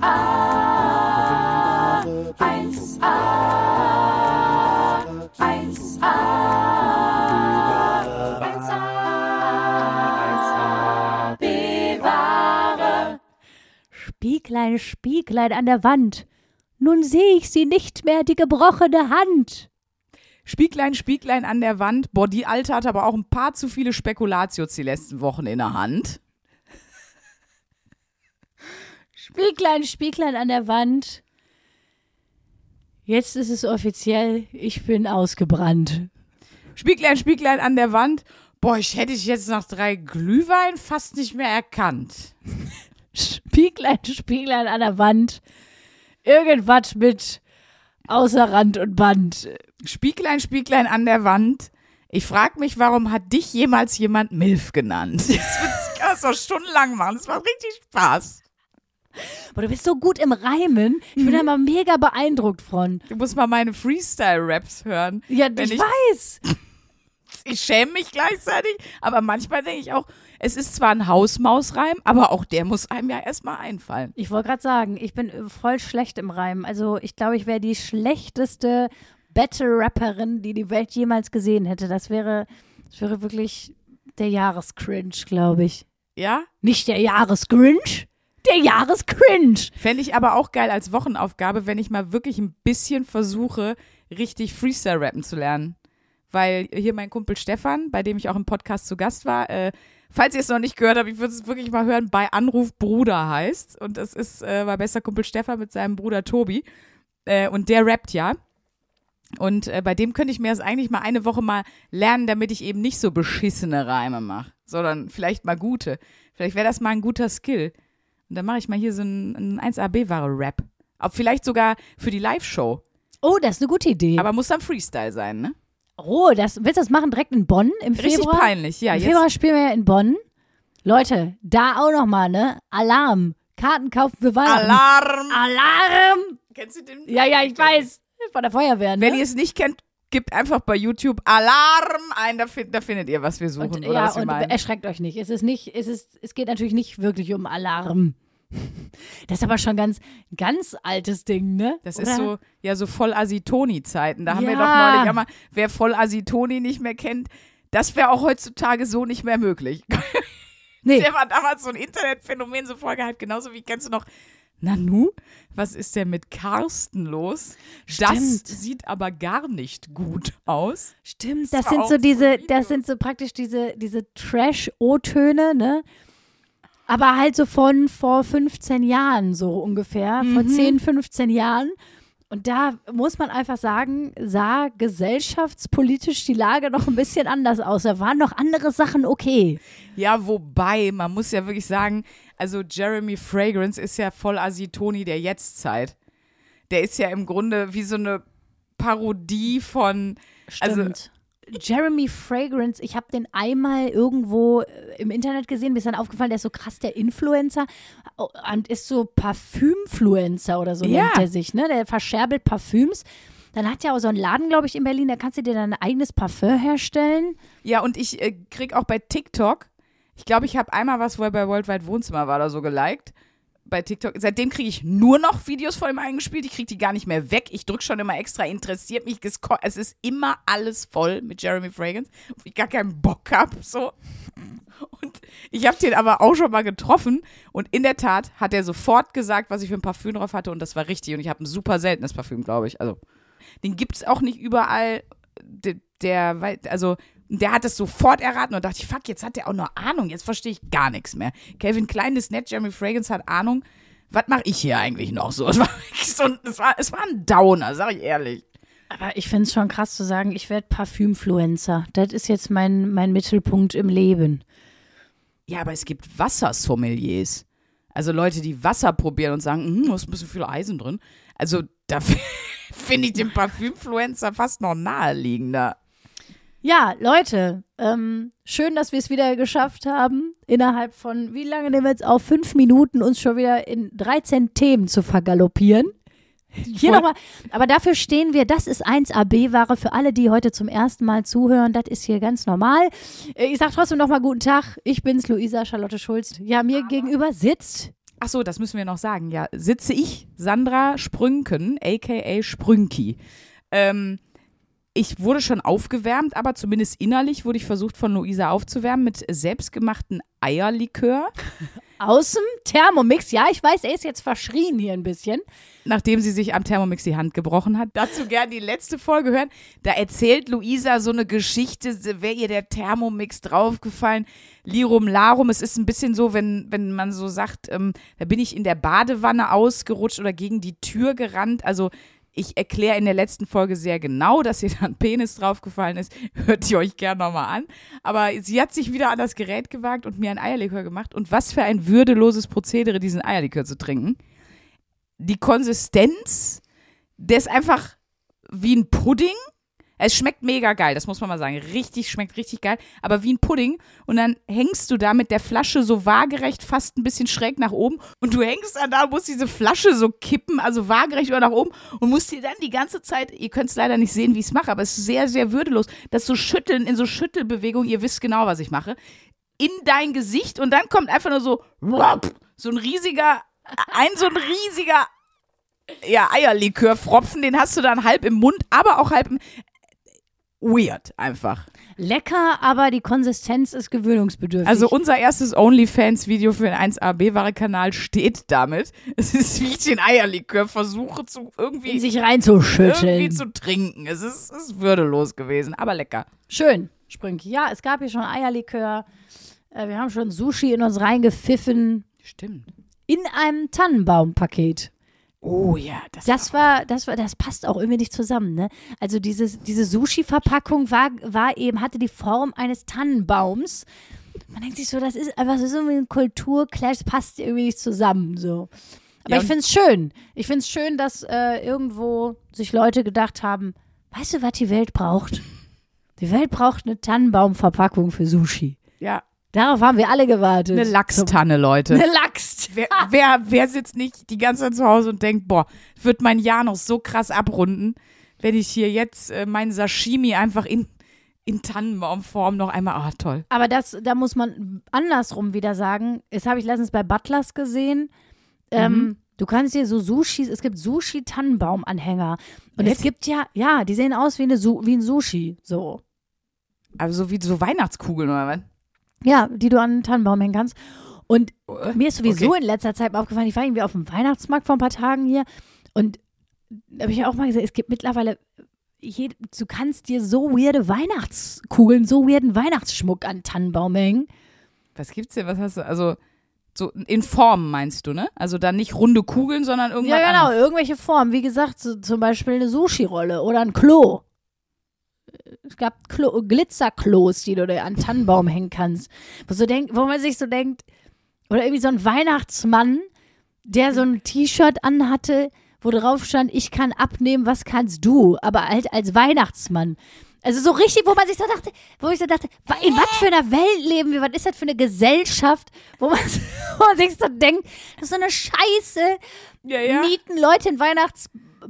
1a, 1a, 1a, 1a, bewahre. Spieglein, Spieglein an der Wand, nun seh ich sie nicht mehr, die gebrochene Hand. Spieglein, Spieglein an der Wand. Boah, die Alte hat aber auch ein paar zu viele Spekulatius die letzten Wochen in der Hand. Spieglein, Spieglein an der Wand. Jetzt ist es offiziell, ich bin ausgebrannt. Spieglein, Spieglein an der Wand. Boah, ich hätte dich jetzt nach drei Glühwein fast nicht mehr erkannt. Spieglein, Spieglein an der Wand. Irgendwas mit außer Rand und Band. Spieglein, Spieglein an der Wand. Ich frag mich, warum hat dich jemals jemand Milf genannt? Das kann das doch stundenlang machen. Das macht richtig Spaß. Aber du bist so gut im Reimen. Ich bin da mal mega beeindruckt von. Du musst mal meine Freestyle-Raps hören. Ja, ich, ich- weiß. Ich schäme mich gleichzeitig, aber manchmal denke ich auch, es ist zwar ein Hausmausreim, aber auch der muss einem ja erstmal einfallen. Ich wollte gerade sagen, ich bin äh, voll schlecht im Reimen. Also ich glaube, ich wäre die schlechteste Battle-Rapperin, die die Welt jemals gesehen hätte. Das wäre, das wäre wirklich der Jahrescringe, glaube ich. Ja? Nicht der Jahresgrinch, der Jahrescringe. Fände ich aber auch geil als Wochenaufgabe, wenn ich mal wirklich ein bisschen versuche, richtig Freestyle-Rappen zu lernen. Weil hier mein Kumpel Stefan, bei dem ich auch im Podcast zu Gast war, äh, falls ihr es noch nicht gehört habt, ich würde es wirklich mal hören, bei Anruf Bruder heißt. Und das ist äh, mein bester Kumpel Stefan mit seinem Bruder Tobi. Äh, und der rappt ja. Und äh, bei dem könnte ich mir das eigentlich mal eine Woche mal lernen, damit ich eben nicht so beschissene Reime mache, sondern vielleicht mal gute. Vielleicht wäre das mal ein guter Skill. Und dann mache ich mal hier so einen, einen 1AB-Ware-Rap. Auch vielleicht sogar für die Live-Show. Oh, das ist eine gute Idee. Aber muss dann Freestyle sein, ne? oh, das, willst du das machen direkt in Bonn im Richtig Februar? peinlich, ja. Im Februar spielen wir ja in Bonn. Leute, da auch noch mal, ne? Alarm. Karten kaufen für Weihnachten. Alarm! Alarm! Kennst du den? Ja, ja, ich weiß. Von der Feuerwehr, ne? Wenn ihr es nicht kennt, gebt einfach bei YouTube Alarm ein, da, fin da findet ihr, was wir suchen und, oder ja, was wir und meinen. erschreckt euch nicht. Es ist nicht, es ist, es geht natürlich nicht wirklich um Alarm. Das ist aber schon ganz, ganz altes Ding, ne? Das Oder? ist so, ja, so voll Asitoni-Zeiten. Da haben wir doch neulich einmal, wer voll Asitoni nicht mehr kennt, das wäre auch heutzutage so nicht mehr möglich. Nee, Der war damals so ein Internetphänomen, so voll gehypt. Genauso wie kennst du noch Nanu? Was ist denn mit Carsten los? Das Stimmt. sieht aber gar nicht gut aus. stimmt. Das Das sind so diese, Videos. das sind so praktisch diese, diese Trash-O-Töne, ne? Aber halt so von vor 15 Jahren, so ungefähr. Vor Mhm. 10, 15 Jahren. Und da muss man einfach sagen, sah gesellschaftspolitisch die Lage noch ein bisschen anders aus. Da waren noch andere Sachen okay. Ja, wobei, man muss ja wirklich sagen, also Jeremy Fragrance ist ja voll Asitoni der Jetztzeit. Der ist ja im Grunde wie so eine Parodie von, also Stimmt. Jeremy Fragrance, ich habe den einmal irgendwo äh, im Internet gesehen, mir ist dann aufgefallen, der ist so krass der Influencer oh, und ist so Parfümfluencer oder so Ja. nennt er sich, ne? Der verscherbelt Parfüms. Dann hat er auch so einen Laden, glaube ich, in Berlin, da kannst du dir dein eigenes Parfum herstellen. Ja, und ich äh, krieg auch bei TikTok, ich glaube, ich habe einmal was, wo er bei Worldwide Wohnzimmer war oder so geliked. Bei TikTok. Seitdem kriege ich nur noch Videos von ihm eingespielt. Ich kriege die gar nicht mehr weg. Ich drücke schon immer extra, interessiert mich. Es ist immer alles voll mit Jeremy Fragrance, auf ich gar keinen Bock habe. So. Und ich habe den aber auch schon mal getroffen. Und in der Tat hat er sofort gesagt, was ich für ein Parfüm drauf hatte. Und das war richtig. Und ich habe ein super seltenes Parfüm, glaube ich. Also, den gibt es auch nicht überall. Der, der, wei- der hat es sofort erraten und dachte ich, fuck, jetzt hat der auch noch Ahnung. Jetzt verstehe ich gar nichts mehr. Calvin Klein ist nett, Jeremy Fragrance hat Ahnung. Was mache ich hier eigentlich noch so? Es war, so ein- es war, es war ein Downer, sag ich ehrlich. Aber ich finde es schon krass zu sagen, ich werde Parfümfluencer. Das ist jetzt mein, mein Mittelpunkt im Leben. Ja, aber es gibt Wassersommeliers. Also Leute, die Wasser probieren und sagen, hm, da ist ein bisschen viel Eisen drin. Also da finde ich den Parfümfluencer fast noch naheliegender. Ja, Leute, ähm, schön, dass wir es wieder geschafft haben, innerhalb von, wie lange nehmen wir jetzt auf? Fünf Minuten uns schon wieder in 13 Themen zu vergaloppieren. Hier nochmal, aber dafür stehen wir, das ist 1AB-Ware für alle, die heute zum ersten Mal zuhören. Das ist hier ganz normal. Äh, Ich sag trotzdem nochmal guten Tag. Ich bin's, Luisa Charlotte Schulz. Ja, mir gegenüber sitzt ach so, das müssen wir noch sagen. Ja, sitze ich, Sandra Sprünken, aka Sprünki. Ähm, ich wurde schon aufgewärmt, aber zumindest innerlich wurde ich versucht von Luisa aufzuwärmen mit selbstgemachten Eierlikör. Aus dem Thermomix. Ja, ich weiß, er ist jetzt verschrien hier ein bisschen. nachdem sie sich am Thermomix die Hand gebrochen hat. Dazu gern die letzte Folge hören. Da erzählt Luisa so eine Geschichte, wäre ihr der Thermomix draufgefallen. Lirum Larum. Es ist ein bisschen so, wenn, wenn man so sagt, ähm, da bin ich in der Badewanne ausgerutscht oder gegen die Tür gerannt. Also ich erkläre in der letzten Folge sehr genau, dass ihr da ein Penis draufgefallen ist. Hört ihr euch gerne nochmal an. Aber sie hat sich wieder an das Gerät gewagt und mir ein Eierlikör gemacht. Und was für ein würdeloses Prozedere, diesen Eierlikör zu trinken die Konsistenz, der ist einfach wie ein Pudding. Es schmeckt mega geil, das muss man mal sagen. Richtig, schmeckt richtig geil, aber wie ein Pudding. Und dann hängst du da mit der Flasche so waagerecht, fast ein bisschen schräg nach oben. Und du hängst dann da, musst diese Flasche so kippen, also waagerecht oder nach oben. Und musst dir dann die ganze Zeit, ihr könnt es leider nicht sehen, wie ich es mache, aber es ist sehr, sehr würdelos. Das so Schütteln in so Schüttelbewegungen, ihr wisst genau, was ich mache. In dein Gesicht und dann kommt einfach nur so, so ein riesiger, ein so ein riesiger ja, Eierlikörfropfen, den hast du dann halb im Mund, aber auch halb im. Weird einfach. Lecker, aber die Konsistenz ist gewöhnungsbedürftig. Also unser erstes OnlyFans-Video für den 1AB-Ware-Kanal steht damit. Es ist, wie ich den Eierlikör versuche zu irgendwie, in sich irgendwie reinzuschütteln. zu trinken. Es ist, es ist würdelos gewesen, aber lecker. Schön, Sprünki. Ja, es gab hier schon Eierlikör. Äh, wir haben schon Sushi in uns reingepfiffen. Stimmt. In einem Tannenbaumpaket. Oh ja, das, Das war, das war, das passt auch irgendwie nicht zusammen, ne? Also dieses, diese Sushi-Verpackung war, war eben, hatte die Form eines Tannenbaums. Man denkt sich so, das ist einfach so ein Kulturclash, das passt irgendwie nicht zusammen, so. Aber Ja, ich finde es schön. Ich finde es schön, dass äh, irgendwo sich Leute gedacht haben, weißt du, was die Welt braucht? Die Welt braucht eine Tannenbaumverpackung für Sushi. ja, Darauf haben wir alle gewartet. eine Lachstanne, Leute. Eine Lachs. Wer, wer, wer sitzt nicht die ganze Zeit zu Hause und denkt, boah, wird mein Jahr noch so krass abrunden, wenn ich hier jetzt äh, mein Sashimi einfach in, in Tannenbaumform noch einmal, ah, toll. Aber das, da muss man andersrum wieder sagen, das habe ich letztens bei Butlers gesehen. Ähm, Mhm. Du kannst dir so Sushis, es gibt Sushi-Tannenbaum-Anhänger. Und es Echt? gibt ja, ja, die sehen aus wie, eine wie ein Sushi, so. Also wie so Weihnachtskugeln oder was? Ja, die du an den Tannenbaum hängen kannst. Und mir ist sowieso Okay. in letzter Zeit mal aufgefallen, ich war irgendwie auf dem Weihnachtsmarkt vor ein paar Tagen hier und da habe ich auch mal gesagt, es gibt mittlerweile, jed- du kannst dir so weirde Weihnachtskugeln, so weirden Weihnachtsschmuck an Tannenbaum hängen. Was gibt's denn? Was hast du? Also so in Form meinst du, ne? Also dann nicht runde Kugeln, sondern irgendwas Ja, genau, anderes. irgendwelche Formen. Wie gesagt, so, zum Beispiel eine Sushi-Rolle oder ein Klo. Es gab Klo Glitzerklos, die du dir an den Tannenbaum hängen kannst. Wo, so denk, wo man sich so denkt, oder irgendwie so ein Weihnachtsmann, der so ein T-Shirt anhatte, wo drauf stand, ich kann abnehmen, was kannst du? Aber halt als Weihnachtsmann. Also so richtig, wo man sich so dachte, wo ich so dachte, in was für einer Welt leben wir? Was ist das für eine Gesellschaft, wo man, wo man sich so denkt, das ist so eine Scheiße, Ja, ja. mieten Leute in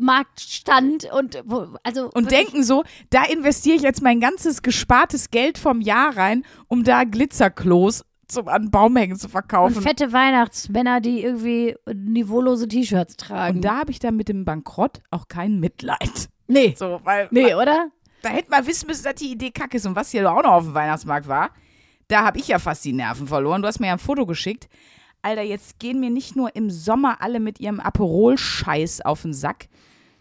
Weihnachtsmarktstand und wo, also Und denken so, da investiere ich jetzt mein ganzes gespartes Geld vom Jahr rein, um da Glitzerklos zum an den Baum hängen zu und verkaufen. fette Weihnachtsmänner, die irgendwie niveaulose T-Shirts tragen. Und da habe ich dann mit dem Bankrott auch kein Mitleid. nee, So, weil nee, oder? da hätte man wissen müssen, dass die Idee kacke ist. Und was hier auch noch auf dem Weihnachtsmarkt war, da habe ich ja fast die Nerven verloren. Du hast mir ja ein Foto geschickt. Alter, jetzt gehen mir nicht nur im Sommer alle mit ihrem Aperol-Scheiß auf den Sack.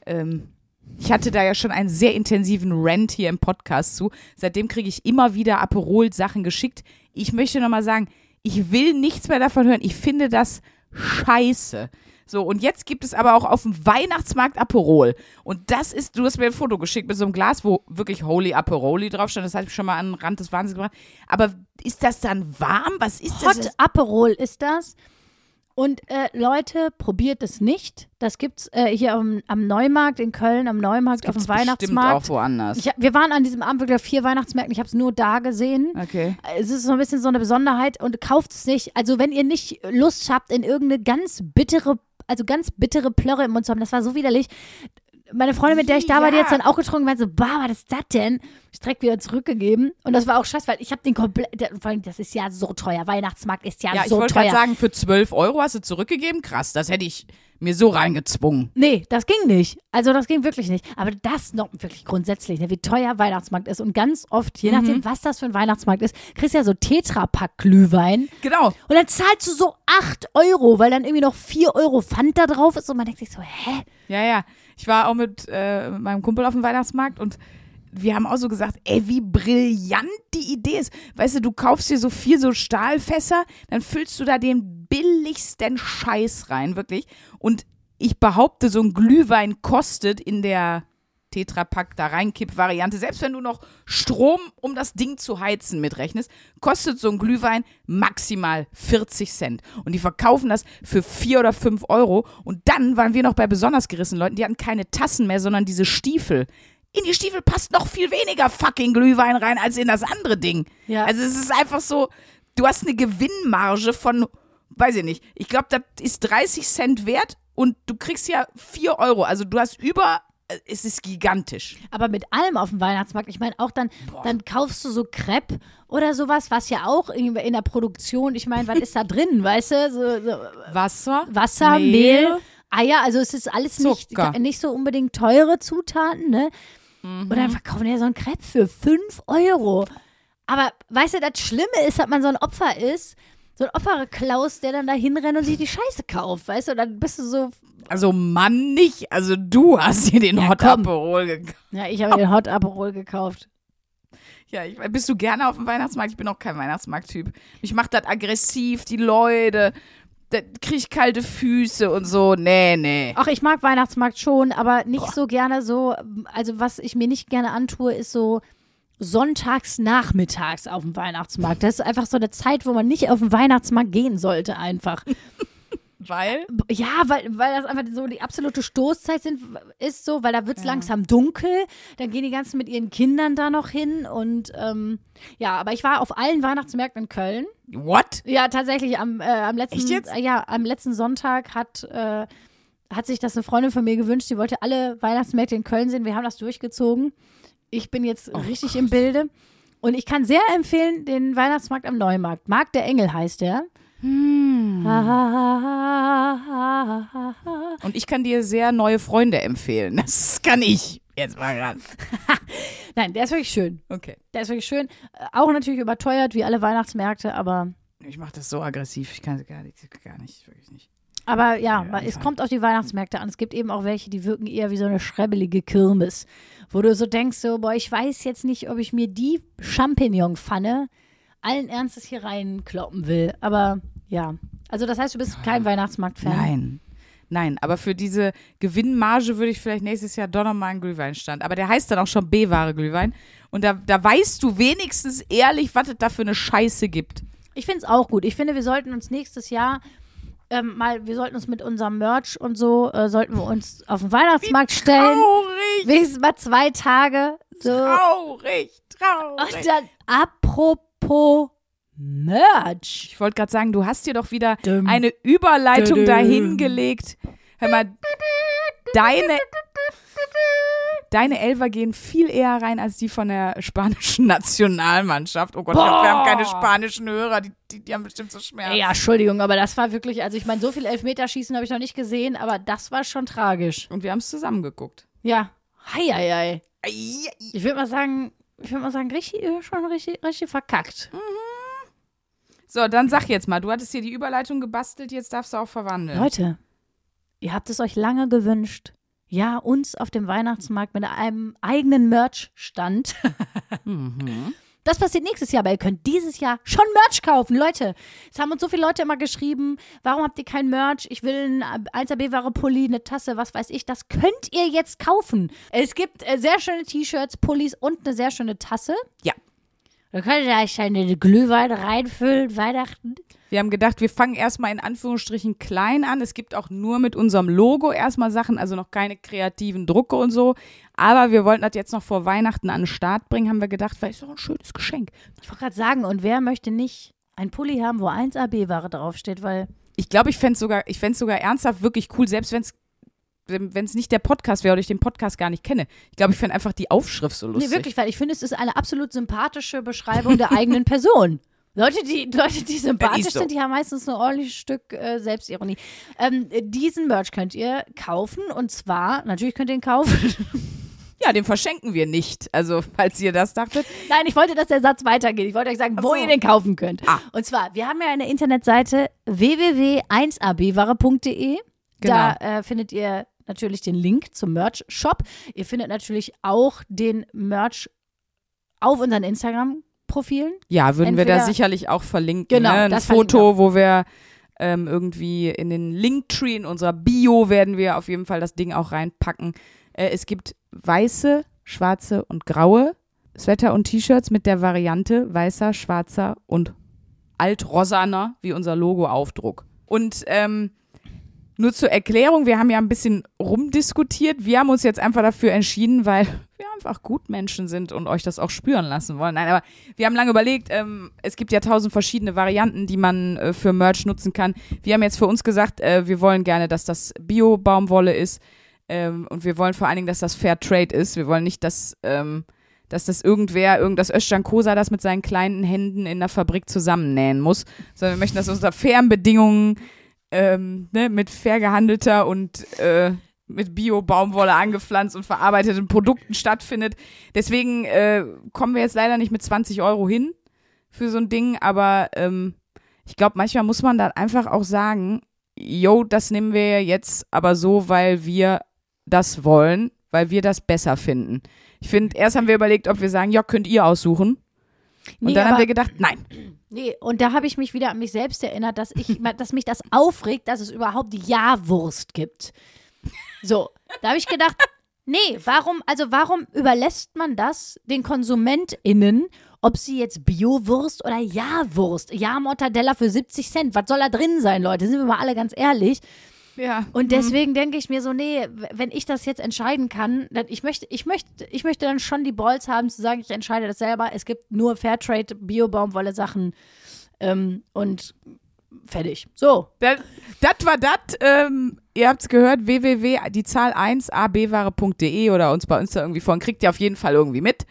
Ähm, ich hatte da ja schon einen sehr intensiven Rant hier im Podcast zu. Seitdem kriege ich immer wieder Aperol-Sachen geschickt. Ich möchte nochmal sagen, ich will nichts mehr davon hören. Ich finde das scheiße. So, und jetzt gibt es aber auch auf dem Weihnachtsmarkt Aperol. Und das ist, du hast mir ein Foto geschickt mit so einem Glas, wo wirklich Holy Aperoli drauf stand. Das hatte ich schon mal an den Rand des Wahnsinns gebracht. Aber ist das dann warm? Was ist Hot das? Aperol ist das. Und äh, Leute, probiert es nicht. Das gibt's äh, hier am, am Neumarkt in Köln, am Neumarkt auf dem Weihnachtsmarkt. auch woanders. Ich, wir waren an diesem Abend wirklich auf vier Weihnachtsmärkten. Ich habe es nur da gesehen. okay. Es ist so ein bisschen so eine Besonderheit und kauft es nicht. Also wenn ihr nicht Lust habt, in irgendeine ganz bittere, also ganz bittere Plörre im Mund zu haben, das war so widerlich. Meine Freundin, mit der ich da war, die Ja. hat dann auch getrunken, meinte so, bah, was ist das denn? Ich direkt wieder zurückgegeben. Und das war auch scheiße, weil ich habe den komplett. Vor allem, das ist ja so teuer. Weihnachtsmarkt ist ja, Ja, ich so wollte gerade teuer. sagen, für 12 Euro hast du zurückgegeben? Krass, das hätte ich mir so reingezwungen. Nee, das ging nicht. Also das ging wirklich nicht. Aber das noch wirklich grundsätzlich, ne, wie teuer Weihnachtsmarkt ist. Und ganz oft, je Mhm. nachdem, was das für ein Weihnachtsmarkt ist, kriegst du ja so Tetrapack-Glühwein. Genau. Und dann zahlst du so 8 Euro, weil dann irgendwie noch 4 Euro Pfand da drauf ist. Und man denkt sich so, hä? Ja, ja. Ich war auch mit äh, meinem Kumpel auf dem Weihnachtsmarkt und wir haben auch so gesagt, ey, wie brillant die Idee ist. Weißt du, du kaufst dir so vier so Stahlfässer, dann füllst du da den billigsten Scheiß rein, wirklich. Und ich behaupte, so ein Glühwein kostet in der Tetrapack da reinkipp-Variante, selbst wenn du noch Strom, um das Ding zu heizen, mitrechnest, kostet so ein Glühwein maximal 40 Cent. Und die verkaufen das für 4 oder 5 Euro. Und dann waren wir noch bei besonders gerissenen Leuten, die hatten keine Tassen mehr, sondern diese Stiefel. In die Stiefel passt noch viel weniger fucking Glühwein rein als in das andere Ding. Ja. Also es ist einfach so, du hast eine Gewinnmarge von, weiß ich nicht, ich glaube, das ist 30 Cent wert und du kriegst ja 4 Euro. Also du hast über, es ist gigantisch. Aber mit allem auf dem Weihnachtsmarkt, ich meine auch dann, dann kaufst du so Crepe oder sowas, was ja auch irgendwie in der Produktion, ich meine, was ist da drin, weißt du? So, so Wasser, Wasser, Mehl, Eier, also es ist alles nicht, nicht so unbedingt teure Zutaten, ne? Und dann verkaufen die ja so ein Crepe für 5 Euro. Aber weißt du, das Schlimme ist, dass man so ein Opfer ist, so ein Opferklaus, der dann da hinrennt und sich die Scheiße kauft, weißt du? Und dann bist du so, Also Mann nicht, also du hast dir den Ja, Hot komm. Aperol gekauft. ja, ich habe den Hot Aperol gekauft. Ja, ich, bist du gerne auf dem Weihnachtsmarkt? Ich bin auch kein Weihnachtsmarkt-Typ. Ich mach das aggressiv, die Leute, da krieg ich kalte Füße und so. Nee, nee. Ach, ich mag Weihnachtsmarkt schon, aber nicht so gerne so, also was ich mir nicht gerne antue, ist so sonntags nachmittags auf dem Weihnachtsmarkt. Das ist einfach so eine Zeit, wo man nicht auf den Weihnachtsmarkt gehen sollte einfach. Weil? Ja, weil, weil das einfach so die absolute Stoßzeit sind, ist so, weil da wird es langsam dunkel, dann gehen die ganzen mit ihren Kindern da noch hin und ähm, ja, aber ich war auf allen Weihnachtsmärkten in Köln. What? Ja, tatsächlich am, äh, am letzten äh, ja, am letzten Sonntag hat äh, hat sich das eine Freundin von mir gewünscht, sie wollte alle Weihnachtsmärkte in Köln sehen. Wir haben das durchgezogen. Ich bin jetzt richtig im Bilde und ich kann sehr empfehlen den Weihnachtsmarkt am Neumarkt. Markt der Engel heißt der. Hm. Ha, Und ich kann dir sehr neue Freunde empfehlen. Das kann ich. Jetzt mal ran. Nein, der ist wirklich schön. Okay. Der ist wirklich schön. Auch natürlich überteuert, wie alle Weihnachtsmärkte, aber, Ich mach das so aggressiv. Ich kann es gar nicht, gar nicht, wirklich nicht. aber ja, Ja, es kommt auf die Weihnachtsmärkte an. Es gibt eben auch welche, die wirken eher wie so eine schrebbelige Kirmes, wo du so denkst, so, boah, ich weiß jetzt nicht, ob ich mir die Champignon-Pfanne allen Ernstes hier reinkloppen will. Aber ja, also das heißt, du bist kein Weihnachtsmarkt-Fan. Nein. Nein, aber für diese Gewinnmarge würde ich vielleicht nächstes Jahr doch nochmal einen Glühweinstand. Aber der heißt dann auch schon B-Ware Glühwein. Und da, da weißt du wenigstens ehrlich, was es da für eine Scheiße gibt. Ich finde es auch gut. Ich finde, wir sollten uns nächstes Jahr ähm, mal, wir sollten uns mit unserem Merch und so, äh, sollten wir uns auf den Weihnachtsmarkt stellen. Traurig, Wenigstens mal zwei Tage. So. traurig, Und traurig. dann apropos Merch. Ich wollte gerade sagen, du hast dir doch wieder Dum. eine Überleitung Dum. dahingelegt. Hör mal, deine, deine Elfer gehen viel eher rein als die von der spanischen Nationalmannschaft. Oh Gott, wir haben- wir haben keine spanischen Hörer, die, die, die haben bestimmt so Schmerzen. Ja, Entschuldigung, aber das war wirklich, also ich meine, so viel Elfmeterschießen habe ich noch nicht gesehen, aber das war schon tragisch. Und wir haben es zusammen geguckt. Ja. Hei, hei, hei. Ich würde mal sagen, ich würde mal sagen, richtig, schon richtig, richtig verkackt. So, dann sag jetzt mal, du hattest hier die Überleitung gebastelt, jetzt darfst du auch verwandeln. Leute, ihr habt es euch lange gewünsst. Ja, uns auf dem Weihnachtsmarkt mit einem eigenen Merch-Stand. Mhm. Das passiert nächstes Jahr, aber ihr könnt dieses Jahr schon Merch kaufen. Leute, es haben uns so viele Leute immer geschrieben, warum habt ihr kein Merch? Ich will ein 1AB-Ware-Pulli, eine Tasse, was weiß ich. Das könnt ihr jetzt kaufen. Es gibt äh, sehr schöne T-Shirts, Pullis und eine sehr schöne Tasse. Ja. Da könnt ihr euch eine Glühwein reinfüllen, Weihnachten. Wir haben gedacht, wir fangen erstmal in Anführungsstrichen klein an. Es gibt auch nur mit unserem Logo erstmal Sachen, also noch keine kreativen Drucke und so. Aber wir wollten das jetzt noch vor Weihnachten an den Start bringen, haben wir gedacht, weil ist doch ein schönes Geschenk. Ich wollte gerade sagen, und wer möchte nicht ein Pulli haben, wo 1AB-Ware draufsteht, weil Ich glaube, ich fände es sogar, ich sogar ernsthaft wirklich cool, selbst wenn es wenn es nicht der Podcast wäre oder ich den Podcast gar nicht kenne. Ich glaube, ich fände einfach die Aufschrift so lustig. Nee, wirklich, weil ich finde, es ist eine absolut sympathische Beschreibung der eigenen Person. Leute, die, Leute, die sympathisch so. sind, die haben meistens ein ordentliches Stück äh, Selbstironie. Ähm, diesen Merch könnt ihr kaufen und zwar, natürlich könnt ihr ihn kaufen. Ja, den verschenken wir nicht. Also, falls ihr das dachtet. Nein, ich wollte, dass der Satz weitergeht. Ich wollte euch sagen, wo so. ihr den kaufen könnt. Ah. Und zwar, wir haben ja eine Internetseite www.1abware.de. Da äh, findet ihr natürlich den Link zum Merch-Shop. Ihr findet natürlich auch den Merch auf unseren Instagram-Profilen. Ja, würden wir da Entweder- sicherlich auch verlinken. Genau, ne? Ein Foto, wo wir ähm, irgendwie in den Linktree in unserer Bio werden wir auf jeden Fall das Ding auch reinpacken. Äh, es gibt weiße, schwarze und graue Sweater und T-Shirts mit der Variante weißer, schwarzer und altrosaner, wie unser Logo-Aufdruck. Und ähm, nur zur Erklärung, wir haben ja ein bisschen rumdiskutiert. Wir haben uns jetzt einfach dafür entschieden, weil wir einfach Gutmenschen sind und euch das auch spüren lassen wollen. Nein, aber wir haben lange überlegt, ähm, es gibt ja tausend verschiedene Varianten, die man äh, für Merch nutzen kann. Wir haben jetzt für uns gesagt, äh, wir wollen gerne, dass das Bio-Baumwolle ist ähm, und wir wollen vor allen Dingen, dass das Fair Trade ist. Wir wollen nicht, dass, ähm, dass das irgendwer, irgenddas Özcan Kosa das mit seinen kleinen Händen in der Fabrik zusammennähen muss, sondern wir möchten, dass unter fairen Bedingungen ähm, ne, mit fair gehandelter und äh, mit Bio-Baumwolle angepflanzt und verarbeiteten Produkten stattfindet. Deswegen äh, kommen wir jetzt leider nicht mit 20 Euro hin für so ein Ding, aber ähm, ich glaube, manchmal muss man dann einfach auch sagen, yo, das nehmen wir jetzt aber so, weil wir das wollen, weil wir das besser finden. Ich finde, erst haben wir überlegt, ob wir sagen, ja, könnt ihr aussuchen. Und Nee, dann haben aber- wir gedacht, nein. Nee, und da habe ich mich wieder an mich selbst erinnert, dass ich, dass mich das aufregt, dass es überhaupt Ja-Wurst gibt. So, da habe ich gedacht, nee, warum, also warum überlässt man das den KonsumentInnen, ob sie jetzt Bio-Wurst oder Ja-Wurst, Ja-Mortadella für 70 Cent, was soll da drin sein, Leute? Sind wir mal alle ganz ehrlich. Ja. Und deswegen denke ich mir so, nee, wenn ich das jetzt entscheiden kann, dann ich möchte, ich möchte, ich möchte dann schon die Balls haben zu sagen, ich entscheide das selber. Es gibt nur Fairtrade, Bio-Baumwolle Sachen ähm, und fertig. So. Das war das. Ähm, ihr habt es gehört, www, die Zahl 1 abware.de oder uns bei uns da irgendwie vorhin, kriegt ihr auf jeden Fall irgendwie mit.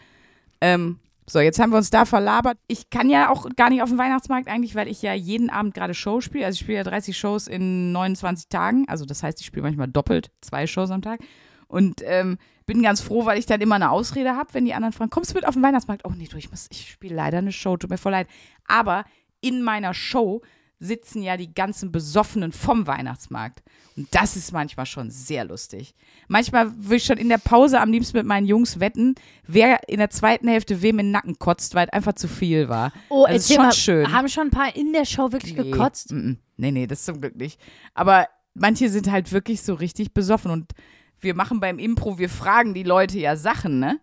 Ähm, so, jetzt haben wir uns da verlabert. Ich kann ja auch gar nicht auf den Weihnachtsmarkt eigentlich, weil ich ja jeden Abend gerade Show spiele. Also ich spiele ja 30 Shows in 29 Tagen. Also das heißt, ich spiele manchmal doppelt, zwei Shows am Tag. Und ähm, bin ganz froh, weil ich dann immer eine Ausrede habe, wenn die anderen fragen, kommst du mit auf den Weihnachtsmarkt? Oh nee, du, ich ich spiele leider eine Show, tut mir voll leid. Aber in meiner Show sitzen ja die ganzen Besoffenen vom Weihnachtsmarkt. Und das ist manchmal schon sehr lustig. Manchmal will ich schon in der Pause am liebsten mit meinen Jungs wetten, wer in der zweiten Hälfte wem in den Nacken kotzt, weil es einfach zu viel war. Oh, also ist schon mal, schön. haben schon ein paar in der Show wirklich Nee. gekotzt? Mm. Nee, nee, das zum Glück nicht. Aber manche sind halt wirklich so richtig besoffen und wir machen beim Impro, wir fragen die Leute ja Sachen, ne?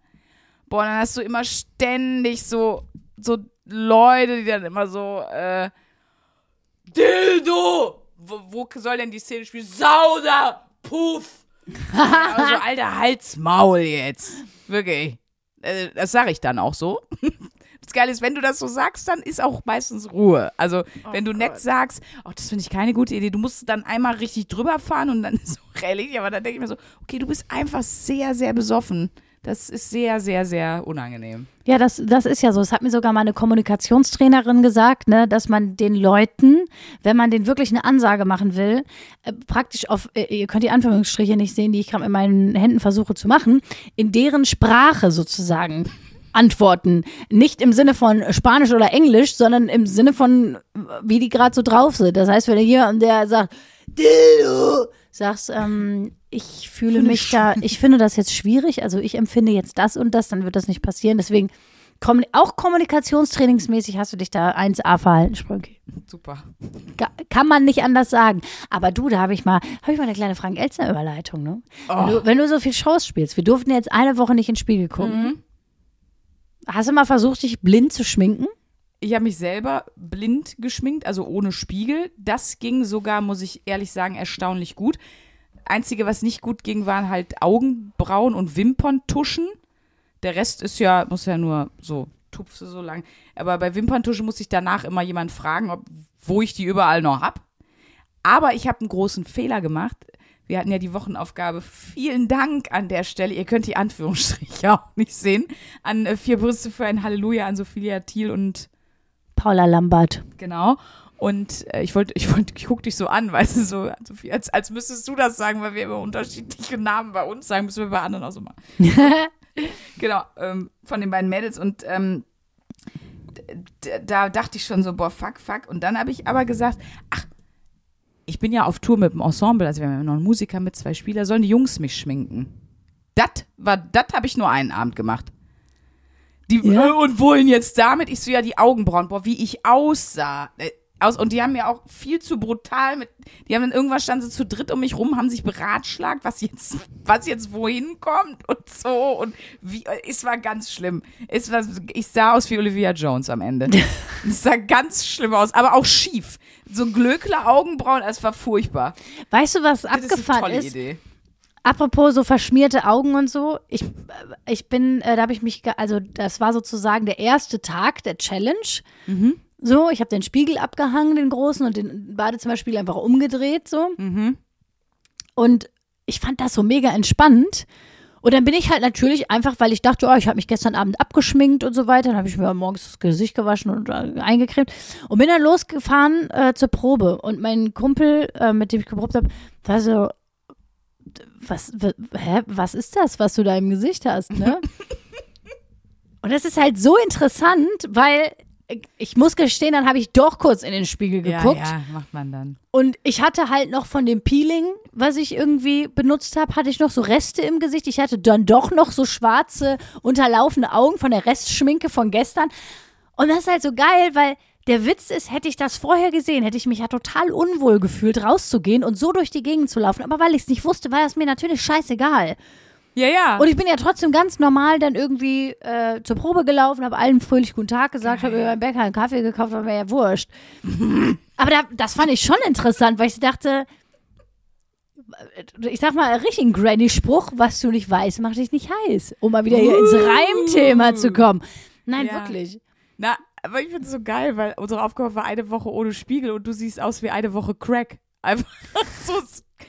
Boah, dann hast du immer ständig so, so Leute, die dann immer so, äh, Dildo! Wo, wo soll denn die Szene spielen? Sauda! Puff! also, alter Halsmaul jetzt. Wirklich. Äh, Das sage ich dann auch so. Das Geile ist, wenn du das so sagst, dann ist auch meistens Ruhe. Also, wenn du nett sagst, oh, das finde ich keine gute Idee, du musst dann einmal richtig drüber fahren und dann ist es so rellig, aber dann denke ich mir so, okay, du bist einfach sehr, sehr besoffen. Das ist sehr, sehr, sehr unangenehm. Ja, das, das ist ja so. Das hat mir sogar meine Kommunikationstrainerin gesagt, ne, dass man den Leuten, wenn man denen wirklich eine Ansage machen will, äh, praktisch auf, äh, ihr könnt die Anführungsstriche nicht sehen, die ich gerade mit meinen Händen versuche zu machen, in deren Sprache sozusagen antworten. Nicht im Sinne von Spanisch oder Englisch, sondern im Sinne von, wie die gerade so drauf sind. Das heißt, wenn jemand, der sagt, Dildo, sagst, ähm, ich fühle mich da, ich finde das jetzt schwierig, also ich empfinde jetzt das und das, dann wird das nicht passieren. Deswegen, auch kommunikationstrainingsmäßig hast du dich da 1A verhalten, Sprünki. Super. Kann man nicht anders sagen. Aber du, da habe ich mal, habe ich mal eine kleine Frank-Elzner-Überleitung, ne? Wenn, du, wenn du so viel Shows spielst, wir durften jetzt eine Woche nicht ins Spiegel gucken. Hast du mal versucht, dich blind zu schminken? Ich habe mich selber blind geschminkt, also ohne Spiegel. Das ging sogar, muss ich ehrlich sagen, erstaunlich gut. Einzige, was nicht gut ging, waren halt Augenbrauen und Wimperntuschen. Der Rest ist ja, muss ja nur so, tupfe so lang. Aber bei Wimperntuschen muss ich danach immer jemand fragen, ob, wo ich die überall noch hab. Aber ich habe einen großen Fehler gemacht. Wir hatten ja die Wochenaufgabe. Vielen Dank an der Stelle. Ihr könnt die Anführungsstriche auch nicht sehen. An äh, vier Brüste für ein Halleluja an Sophia Thiel und Paula Lambert. genau. Und äh, ich wollte, ich wollte, ich guck dich so an, weißt du, so, als, als müsstest du das sagen, weil wir immer unterschiedliche Namen bei uns sagen, müssen wir bei anderen auch so machen. genau, ähm, von den beiden Mädels und ähm, da dachte ich schon so, boah, fuck, fuck. Und dann habe ich aber gesagt, ach, ich bin ja auf Tour mit dem Ensemble, also wir haben ja noch einen Musiker mit zwei Spieler, sollen die Jungs mich schminken? Das war, das habe ich nur einen Abend gemacht. Die, Ja? äh, und wohin jetzt damit? Ich so, ja, die Augenbrauen, boah, wie ich aussah. Äh, Aus, und die haben mir auch viel zu brutal mit, die haben dann irgendwann standen sie zu dritt um mich rum, haben sich beratschlagt, was jetzt, was jetzt wohin kommt und so und wie, äh, es war ganz schlimm. Es war, ich sah aus wie Olivia Jones am Ende. es sah ganz schlimm aus, aber auch schief. So Glöckler Augenbrauen, es war furchtbar. Weißt du, was Das ist eine abgefahren tolle ist? Idee. Apropos so verschmierte Augen und so, ich, ich bin, äh, da habe ich mich, also das war sozusagen der erste Tag der Challenge. Mhm. So, ich habe den Spiegel abgehangen, den großen, und den Badezimmerspiegel einfach umgedreht, so. Mhm. Und ich fand das so mega entspannt. Und dann bin ich halt natürlich einfach, weil ich dachte, oh, ich habe mich gestern Abend abgeschminkt und so weiter. Dann habe ich mir morgens das Gesicht gewaschen und äh, eingecremt und bin dann losgefahren äh, zur Probe. Und mein Kumpel, äh, mit dem ich geprobt habe, war so, was, hä, was ist das, was du da im Gesicht hast, ne? und das ist halt so interessant, weil ich muss gestehen, dann habe ich doch kurz in den Spiegel geguckt. Ja, ja, macht man dann. Und ich hatte halt noch von dem Peeling, was ich irgendwie benutzt habe, hatte ich noch so Reste im Gesicht. Ich hatte dann doch noch so schwarze, unterlaufende Augen von der Restschminke von gestern. Und das ist halt so geil, weil der Witz ist, hätte ich das vorher gesehen, hätte ich mich ja total unwohl gefühlt, rauszugehen und so durch die Gegend zu laufen. Aber weil ich es nicht wusste, war es mir natürlich scheißegal. Ja, ja. Und ich bin ja trotzdem ganz normal dann irgendwie äh, zur Probe gelaufen, habe allen fröhlich guten Tag gesagt, habe mir beim Bäcker einen Kaffee gekauft, war mir ja wurscht. Aber da, das fand ich schon interessant, weil ich dachte, ich sag mal, einen richtigen Granny-Spruch, was du nicht weißt, macht dich nicht heiß, um mal wieder hier ins Reimthema zu kommen. Nein, Ja. wirklich. Na, aber ich finde es so geil, weil unsere Aufgabe war eine Woche ohne Spiegel und du siehst aus wie eine Woche Crack. Einfach so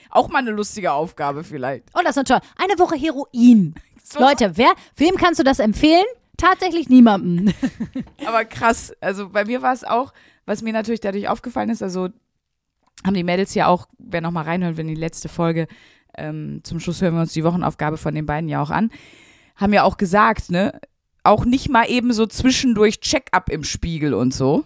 auch mal eine lustige Aufgabe vielleicht. Oh, das ist toll. Eine Woche Heroin. So, Leute, wer, wem kannst du das empfehlen? Tatsächlich niemandem. Aber krass. Also bei mir war es auch, was mir natürlich dadurch aufgefallen ist, also haben die Mädels ja auch, wer noch mal reinhört, wenn die letzte Folge, ähm, zum Schluss hören wir uns die Wochenaufgabe von den beiden ja auch an, haben ja auch gesagt, ne, auch nicht mal eben so zwischendurch Check-up im Spiegel und so.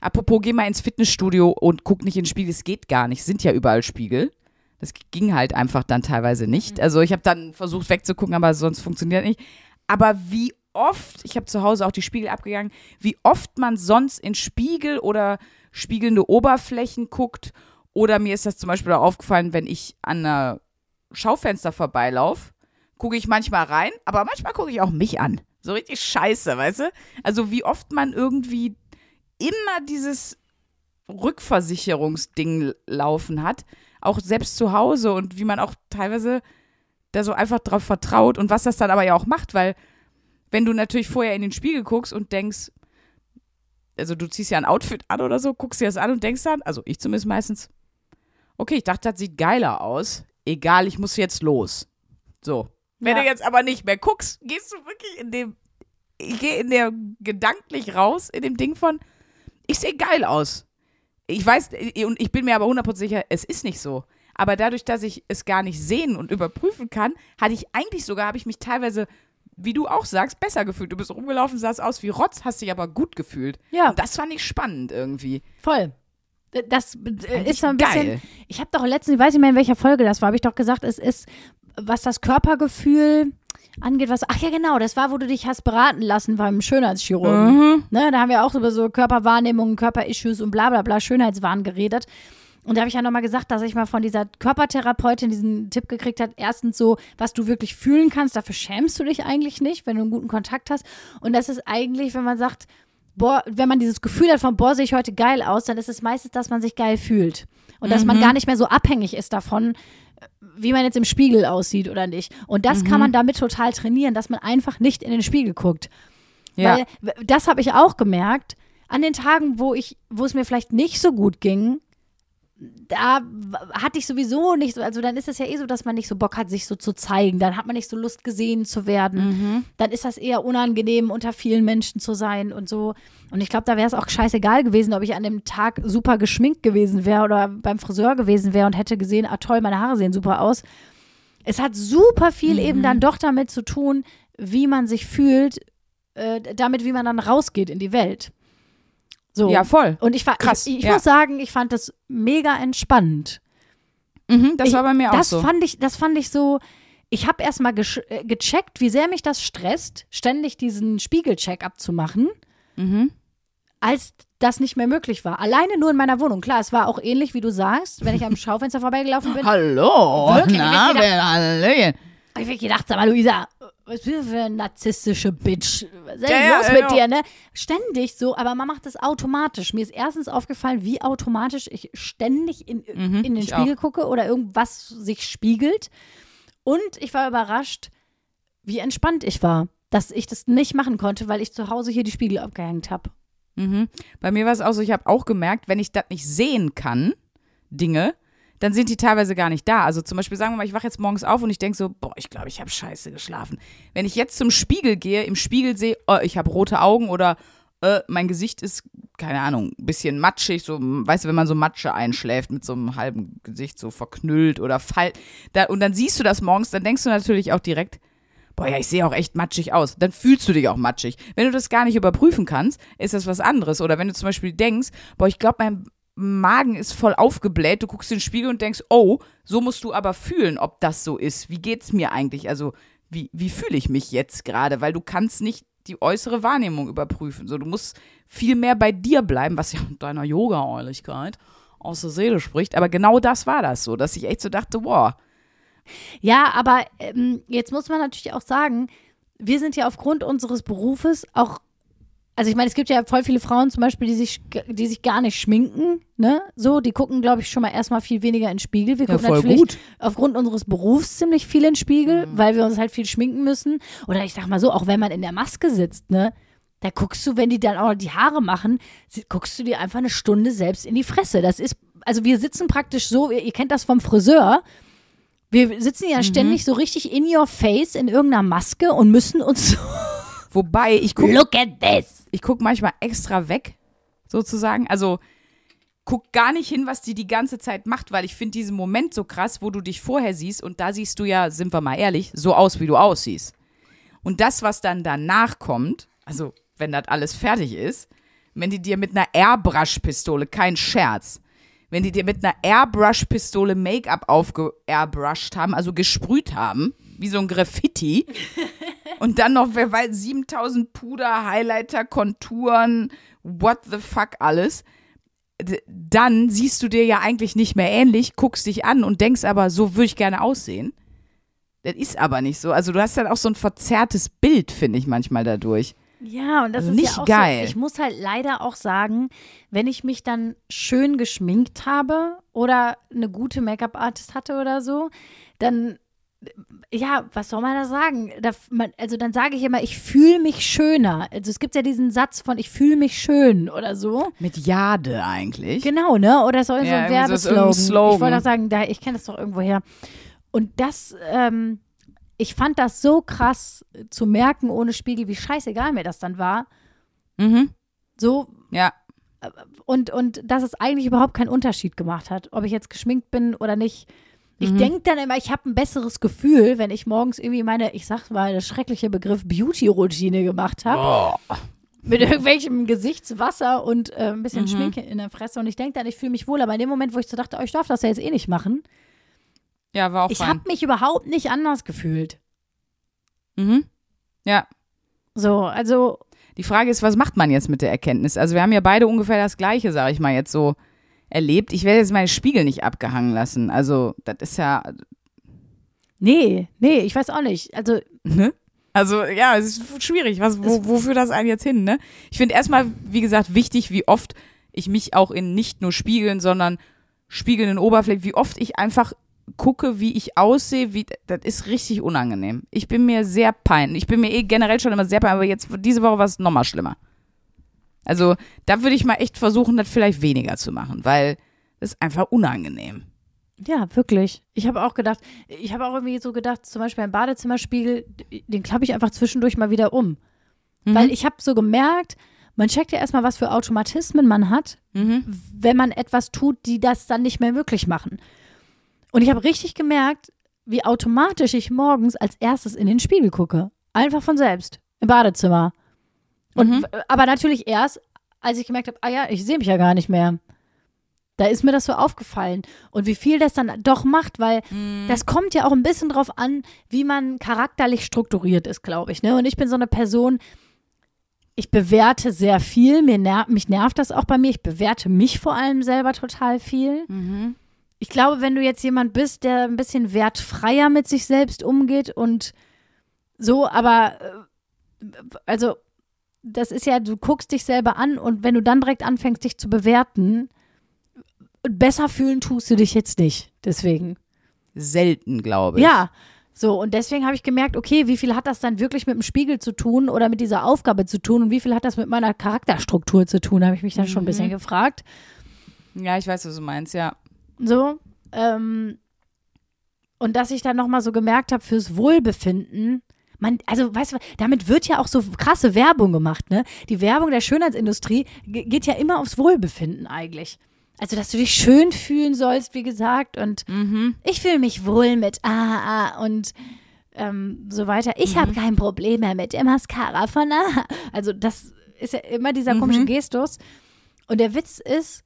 Apropos, geh mal ins Fitnessstudio und guck nicht in den Spiegel, es geht gar nicht, sind ja überall Spiegel. Das ging halt einfach dann teilweise nicht. Also ich habe dann versucht wegzugucken, aber sonst funktioniert nicht. Aber wie oft, ich habe zu Hause auch die Spiegel abgegangen, wie oft man sonst in Spiegel oder spiegelnde Oberflächen guckt. Oder mir ist das zum Beispiel auch aufgefallen, wenn ich an einer Schaufenster vorbeilaufe, gucke ich manchmal rein, aber manchmal gucke ich auch mich an. So richtig scheiße, weißt du? Also wie oft man irgendwie immer dieses Rückversicherungsding laufen hat, auch selbst zu Hause und wie man auch teilweise da so einfach drauf vertraut und was das dann aber ja auch macht, weil wenn du natürlich vorher in den Spiegel guckst und denkst, also du ziehst ja ein Outfit an oder so, guckst dir das an und denkst dann, also ich zumindest meistens, okay, ich dachte, das sieht geiler aus, egal, ich muss jetzt los. So. Wenn Ja. du jetzt aber nicht mehr guckst, gehst du wirklich in dem, ich gehe in der gedanklich raus, in dem Ding von, ich sehe geil aus. Ich weiß, und ich bin mir aber 100% sicher, es ist nicht so. Aber dadurch, dass ich es gar nicht sehen und überprüfen kann, hatte ich eigentlich sogar, habe ich mich teilweise, wie du auch sagst, besser gefühlt. Du bist rumgelaufen, sahst aus wie Rotz, hast dich aber gut gefühlt. Ja. Und das fand ich spannend irgendwie. Voll. Das äh, ist so ein bisschen. geil. Ich habe doch letztens, ich weiß nicht mehr, in welcher Folge das war, habe ich doch gesagt, es ist, was das Körpergefühl angeht, was. Ach ja, genau, das war, wo du dich hast beraten lassen beim Schönheitschirurgen. Mhm. Ne, da haben wir auch über so Körperwahrnehmungen, Körperissues und bla bla bla, Schönheitswahn geredet. Und da habe ich ja nochmal gesagt, dass ich mal von dieser Körpertherapeutin diesen Tipp gekriegt habe. Erstens so, was du wirklich fühlen kannst, dafür schämst du dich eigentlich nicht, wenn du einen guten Kontakt hast. Und das ist eigentlich, wenn man sagt, boah, wenn man dieses Gefühl hat von, boah, sehe ich heute geil aus, dann ist es meistens, dass man sich geil fühlt. Und dass man gar nicht mehr so abhängig ist davon, wie man jetzt im Spiegel aussieht oder nicht. Und das kann man damit total trainieren, dass man einfach nicht in den Spiegel guckt. Ja. Weil das habe ich auch gemerkt. An den Tagen, wo ich, wo es mir vielleicht nicht so gut ging, da hatte ich sowieso nicht so, also dann ist es ja eh so, dass man nicht so Bock hat, sich so zu zeigen. Dann hat man nicht so Lust, gesehen zu werden. Dann ist das eher unangenehm, unter vielen Menschen zu sein und so. Und ich glaube, da wäre es auch scheißegal gewesen, ob ich an dem Tag super geschminkt gewesen wäre oder beim Friseur gewesen wäre und hätte gesehen, ah toll, meine Haare sehen super aus. Es hat super viel eben dann doch damit zu tun, wie man sich fühlt, äh, damit, wie man dann rausgeht in die Welt. So. Ja, voll. Und ich, war, Krass, ich, ich ja. muss sagen, ich fand das mega entspannt. Mhm, das ich, war bei mir auch das so. Fand ich, das fand ich so. Ich habe erstmal äh, gecheckt, wie sehr mich das stresst, ständig diesen Spiegelcheck abzumachen, Mhm. als das nicht mehr möglich war. Alleine nur in meiner Wohnung. Klar, es war auch ähnlich, wie du sagst, wenn ich am Schaufenster vorbeigelaufen bin. Hallo, Wirklich, na, ich hab wer, Hallöchen. hab ich mir gedacht, sag mal, Luisa, was bist du für eine narzisstische Bitch? Was ist Ja, los ja, mit ja. dir, ne? Ständig so, aber man macht das automatisch. Mir ist erstens aufgefallen, wie automatisch ich ständig in, in den Spiegel gucke oder irgendwas sich spiegelt. Und ich war überrascht, wie entspannt ich war, dass ich das nicht machen konnte, weil ich zu Hause hier die Spiegel abgehängt habe. Mhm. Bei mir war es auch so, ich habe auch gemerkt, wenn ich das nicht sehen kann, Dinge, dann sind die teilweise gar nicht da. Also zum Beispiel sagen wir mal, ich wache jetzt morgens auf und ich denke so, boah, ich glaube, ich habe scheiße geschlafen. Wenn ich jetzt zum Spiegel gehe, im Spiegel sehe, oh, ich habe rote Augen oder äh, mein Gesicht ist, keine Ahnung, ein bisschen matschig, so, weißt du, wenn man so Matsche einschläft mit so einem halben Gesicht so verknüllt oder fall, da, und dann siehst du das morgens, dann denkst du natürlich auch direkt, boah, ja, ich sehe auch echt matschig aus. Dann fühlst du dich auch matschig. Wenn du das gar nicht überprüfen kannst, ist das was anderes. Oder wenn du zum Beispiel denkst, boah, ich glaube, mein Magen ist voll aufgebläht, du guckst in den Spiegel und denkst, oh, so musst du aber fühlen, ob das so ist. Wie geht's mir eigentlich? Also, wie, wie fühle ich mich jetzt gerade? Weil du kannst nicht die äußere Wahrnehmung überprüfen. So, du musst viel mehr bei dir bleiben, was ja mit deiner Yoga-Äuligkeit aus der Seele spricht. Aber genau das war das so, dass ich echt so dachte, boah, Ja, aber ähm, jetzt muss man natürlich auch sagen, wir sind ja aufgrund unseres Berufes auch, also ich meine, es gibt ja voll viele Frauen zum Beispiel, die sich, die sich gar nicht schminken, ne? So, die gucken, glaube ich, schon mal erstmal viel weniger in den Spiegel. Wir Ja, gucken voll natürlich gut. aufgrund unseres Berufs ziemlich viel in den Spiegel, Mhm. weil wir uns halt viel schminken müssen. Oder ich sag mal so, auch wenn man in der Maske sitzt, ne? Da guckst du, wenn die dann auch noch die Haare machen, guckst du dir einfach eine Stunde selbst in die Fresse. Das ist, also wir sitzen praktisch so, ihr, ihr kennt das vom Friseur. Wir sitzen Mhm. ja ständig so richtig in your face in irgendeiner Maske und müssen uns so, wobei ich gucke look at this. ich gucke manchmal extra weg, sozusagen. Also guck gar nicht hin, was die die ganze Zeit macht, weil ich finde diesen Moment so krass, wo du dich vorher siehst und da siehst du ja, sind wir mal ehrlich, so aus, wie du aussiehst. Und das, was dann danach kommt, also wenn das alles fertig ist, wenn die dir mit einer Airbrush-Pistole, kein Scherz, wenn die dir mit einer Airbrush-Pistole Make-up aufge-airbrushed haben, also gesprüht haben, wie so ein Graffiti, und dann noch, wer weiß, 7000 Puder, Highlighter, Konturen, what the fuck alles. Dann siehst du dir ja eigentlich nicht mehr ähnlich, guckst dich an und denkst aber, so würde ich gerne aussehen. Das ist aber nicht so. Also du hast dann auch so ein verzerrtes Bild, finde ich manchmal dadurch. Ja, und das Also ist nicht ja auch geil. so. Ich muss halt leider auch sagen, wenn ich mich dann schön geschminkt habe oder eine gute Make-up-Artist hatte oder so, dann ja, was soll man da sagen? Da, man, also dann sage ich immer, ich fühle mich schöner. Also es gibt ja diesen Satz von ich fühle mich schön oder so. Mit Jade eigentlich. Genau, ne? Oder so, so Ja, ein so ist Werbeslogan. Slogan. Ich wollte auch sagen, da, ich kenne das doch irgendwo her. Und das, ähm, ich fand das so krass äh, zu merken ohne Spiegel, wie scheißegal mir das dann war. Mhm. So, Ja. und, und dass es eigentlich überhaupt keinen Unterschied gemacht hat, ob ich jetzt geschminkt bin oder nicht. Ich Mhm. denke dann immer, ich habe ein besseres Gefühl, wenn ich morgens irgendwie meine, ich sag mal, der schreckliche Begriff Beauty-Routine gemacht habe. Oh. Mit irgendwelchem Gesichtswasser und äh, ein bisschen Mhm. Schminke in der Fresse. Und ich denke dann, ich fühle mich wohl. Aber in dem Moment, wo ich so dachte, oh, ich darf das ja jetzt eh nicht machen, Ja, war auch ich habe mich überhaupt nicht anders gefühlt. Mhm. Ja. So, also, Die Frage ist, was macht man jetzt mit der Erkenntnis? Also wir haben ja beide ungefähr das Gleiche, sage ich mal, jetzt so erlebt. Ich werde jetzt meine Spiegel nicht abgehangen lassen. Also das ist ja, nee, nee, ich weiß auch nicht. Also, ne? Also ja, es ist schwierig. Was, wo, wofür das einen jetzt hin, ne? Ich finde erstmal, wie gesagt, wichtig, wie oft ich mich auch in nicht nur Spiegeln, sondern spiegelnden Oberflächen, wie oft ich einfach gucke, wie ich aussehe, wie, das ist richtig unangenehm. Ich bin mir sehr peinlich. Ich bin mir eh generell schon immer sehr peinlich, aber jetzt diese Woche war es nochmal schlimmer. Also da würde ich mal echt versuchen, das vielleicht weniger zu machen, weil ist einfach unangenehm. Ja, wirklich. Ich habe auch gedacht, ich habe auch irgendwie so gedacht, zum Beispiel ein Badezimmerspiegel, den klappe ich einfach zwischendurch mal wieder um. Mhm. Weil ich habe so gemerkt, man checkt ja erstmal, was für Automatismen man hat, Mhm. wenn man etwas tut, die das dann nicht mehr möglich machen. Und ich habe richtig gemerkt, wie automatisch ich morgens als erstes in den Spiegel gucke. Einfach von selbst. Im Badezimmer. Und Mhm. aber natürlich erst, als ich gemerkt habe, ah ja, ich sehe mich ja gar nicht mehr. Da ist mir das so aufgefallen. Und wie viel das dann doch macht, weil Mhm. das kommt ja auch ein bisschen drauf an, wie man charakterlich strukturiert ist, glaube ich. Ne? Und ich bin so eine Person, ich bewerte sehr viel. Mir ner mich nervt das auch bei mir. Ich bewerte mich vor allem selber total viel. Mhm. Ich glaube, wenn du jetzt jemand bist, der ein bisschen wertfreier mit sich selbst umgeht und so, aber äh, also das ist ja, du guckst dich selber an und wenn du dann direkt anfängst, dich zu bewerten, besser fühlen tust du dich jetzt nicht. Deswegen. Selten, glaube ich. Ja. So, und deswegen habe ich gemerkt, okay, wie viel hat das dann wirklich mit dem Spiegel zu tun oder mit dieser Aufgabe zu tun und wie viel hat das mit meiner Charakterstruktur zu tun, habe ich mich dann schon ein bisschen gefragt. Ja, ich weiß, was du meinst, ja. So. Ähm, und dass ich dann nochmal so gemerkt habe, fürs Wohlbefinden, man, also weißt du, damit wird ja auch so krasse Werbung gemacht, ne? Die Werbung der Schönheitsindustrie ge- geht ja immer aufs Wohlbefinden eigentlich. Also, dass du dich schön fühlen sollst, wie gesagt, und Mhm. ich fühle mich wohl mit ah, ah und ähm, so weiter. Ich habe kein Problem mehr mit der Mascara von ah. Also, das ist ja immer dieser komische Gestus. Und der Witz ist,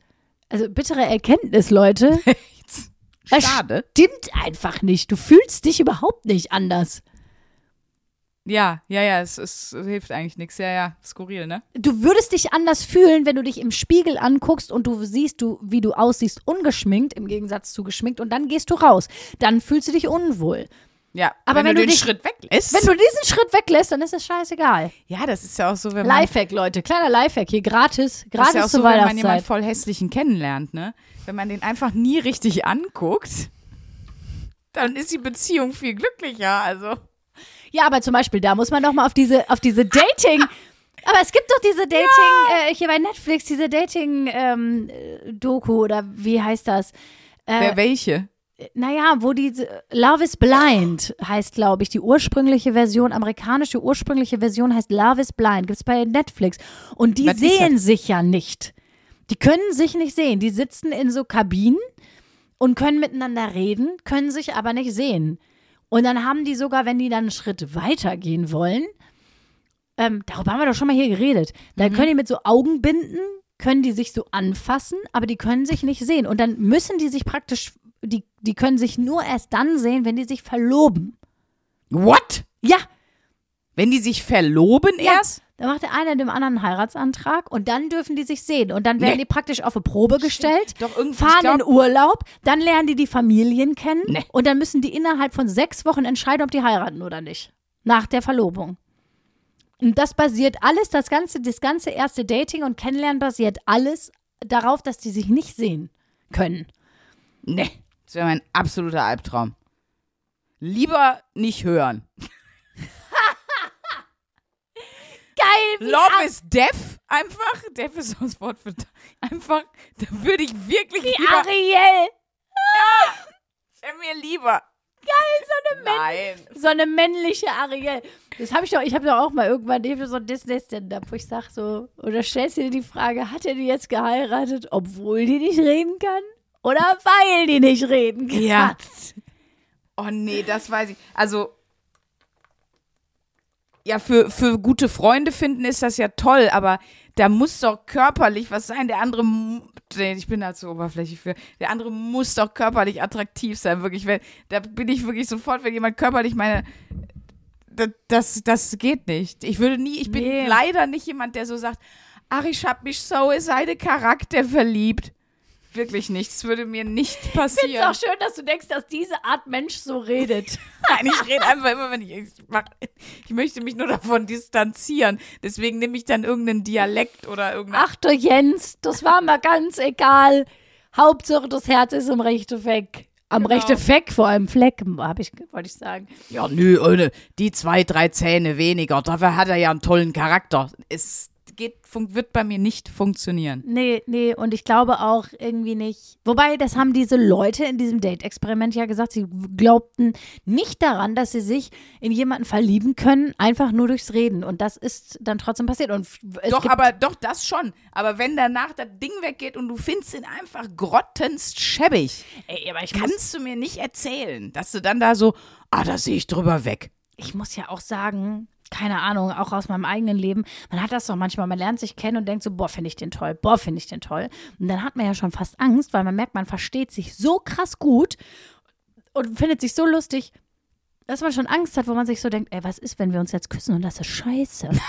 also bittere Erkenntnis, Leute. Schade. Stimmt einfach nicht. Du fühlst dich überhaupt nicht anders. Ja, ja, ja, es, es hilft eigentlich nichts. Ja, ja, skurril, ne? Du würdest dich anders fühlen, wenn du dich im Spiegel anguckst und du siehst, du, wie du aussiehst, ungeschminkt im Gegensatz zu geschminkt und dann gehst du raus. Dann fühlst du dich unwohl. Ja, Aber wenn, wenn du den dich- Schritt weglässt. Wenn du diesen Schritt weglässt, dann ist es scheißegal. ja, das ist ja auch so, wenn man Lifehack, Leute. Kleiner Lifehack hier. Gratis. Das Gratis ist ja auch so, wenn man jemanden voll hässlichen kennenlernt, ne? Wenn man den einfach nie richtig anguckt, dann ist die Beziehung viel glücklicher. Also. Ja, aber zum Beispiel, da muss man doch mal auf diese, auf diese Dating. aber es gibt doch diese Dating, äh, hier bei Netflix, diese Dating-Doku oder wie heißt das? Äh, Wer welche? naja, wo die Love is Blind heißt, glaube ich, die ursprüngliche Version, amerikanische ursprüngliche Version heißt Love is Blind, gibt's bei Netflix. Und die Was sehen sich ja nicht. Die können sich nicht sehen. Die sitzen in so Kabinen und können miteinander reden, können sich aber nicht sehen. Und dann haben die sogar, wenn die dann einen Schritt weiter gehen wollen, ähm, darüber haben wir doch schon mal hier geredet, da können die mit so Augenbinden, können die sich so anfassen, aber die können sich nicht sehen. Und dann müssen die sich praktisch, die, die können sich nur erst dann sehen, wenn die sich verloben. What? Ja, Wenn die sich verloben Ja. erst? Da macht der eine dem anderen einen Heiratsantrag und dann dürfen die sich sehen. Und dann werden Nee. die praktisch auf eine Probe gestellt. Doch fahren glaub, in Urlaub, dann lernen die die Familien kennen Nee. und dann müssen die innerhalb von sechs Wochen entscheiden, ob die heiraten oder nicht. Nach der Verlobung. Und das basiert alles, das ganze, das ganze erste Dating und Kennenlernen basiert alles darauf, dass die sich nicht sehen können. nee, das wäre mein absoluter Albtraum. Lieber nicht hören. Geil! Love is deaf. Einfach. Deaf ist das Wort für. Einfach. Da würde ich wirklich lieber. Ariel! Wär mir lieber. Geil, so eine, Nein. So eine männliche Ariel. Das habe ich doch, ich habe doch auch mal irgendwann eben so ein Disney-Stand-up, wo ich sage so, oder stellst du dir die Frage, hat er die jetzt geheiratet, obwohl die nicht reden kann? Oder weil die nicht reden kann? Ja. Oh nee, das weiß ich. Also. Ja, für, für gute Freunde finden ist das ja toll, aber da muss doch körperlich was sein. Der andere, ich bin da zu oberflächlich für. Der andere muss doch körperlich attraktiv sein, wirklich. Wenn, da bin ich wirklich sofort, wenn jemand körperlich meine. Das, das, geht nicht. Ich würde nie, ich bin Nee. leider nicht jemand, der so sagt, ach, ich habe mich so in seine Charakter verliebt. Wirklich nicht. Das würde mir nicht Ich passieren. finde es auch schön, dass du denkst, dass diese Art Mensch so redet. Nein, ich rede einfach immer, wenn ich, ich mach, ich möchte mich nur davon distanzieren. Deswegen nehme ich dann irgendeinen Dialekt oder irgendeine. Ach du Jens, das war mir ganz egal. Hauptsache, das Herz ist im rechten Fleck. Am Genau. rechten Fleck, vor allem Fleck, hab ich, wollte ich sagen. Ja, nö, ohne die zwei, drei Zähne weniger. Dafür hat er ja einen tollen Charakter. Es geht, wird bei mir nicht funktionieren. Nee, nee, und ich glaube auch irgendwie nicht. Wobei, das haben diese Leute in diesem Date-Experiment ja gesagt, sie glaubten nicht daran, dass sie sich in jemanden verlieben können, einfach nur durchs Reden. Und das ist dann trotzdem passiert. Und Doch, aber doch, das schon. Aber wenn danach das Ding weggeht und du findest ihn einfach grottenst schäbig, ey, aber ich kannst du mir nicht erzählen, dass du dann da so, ah, da sehe ich drüber weg. ich muss ja auch sagen, keine Ahnung, auch aus meinem eigenen Leben, man hat das doch manchmal, man lernt sich kennen und denkt so, boah, finde ich den toll, boah, finde ich den toll. Und dann hat man ja schon fast Angst, weil man merkt, man versteht sich so krass gut und findet sich so lustig, dass man schon Angst hat, wo man sich so denkt, ey, was ist, wenn wir uns jetzt küssen und das ist scheiße.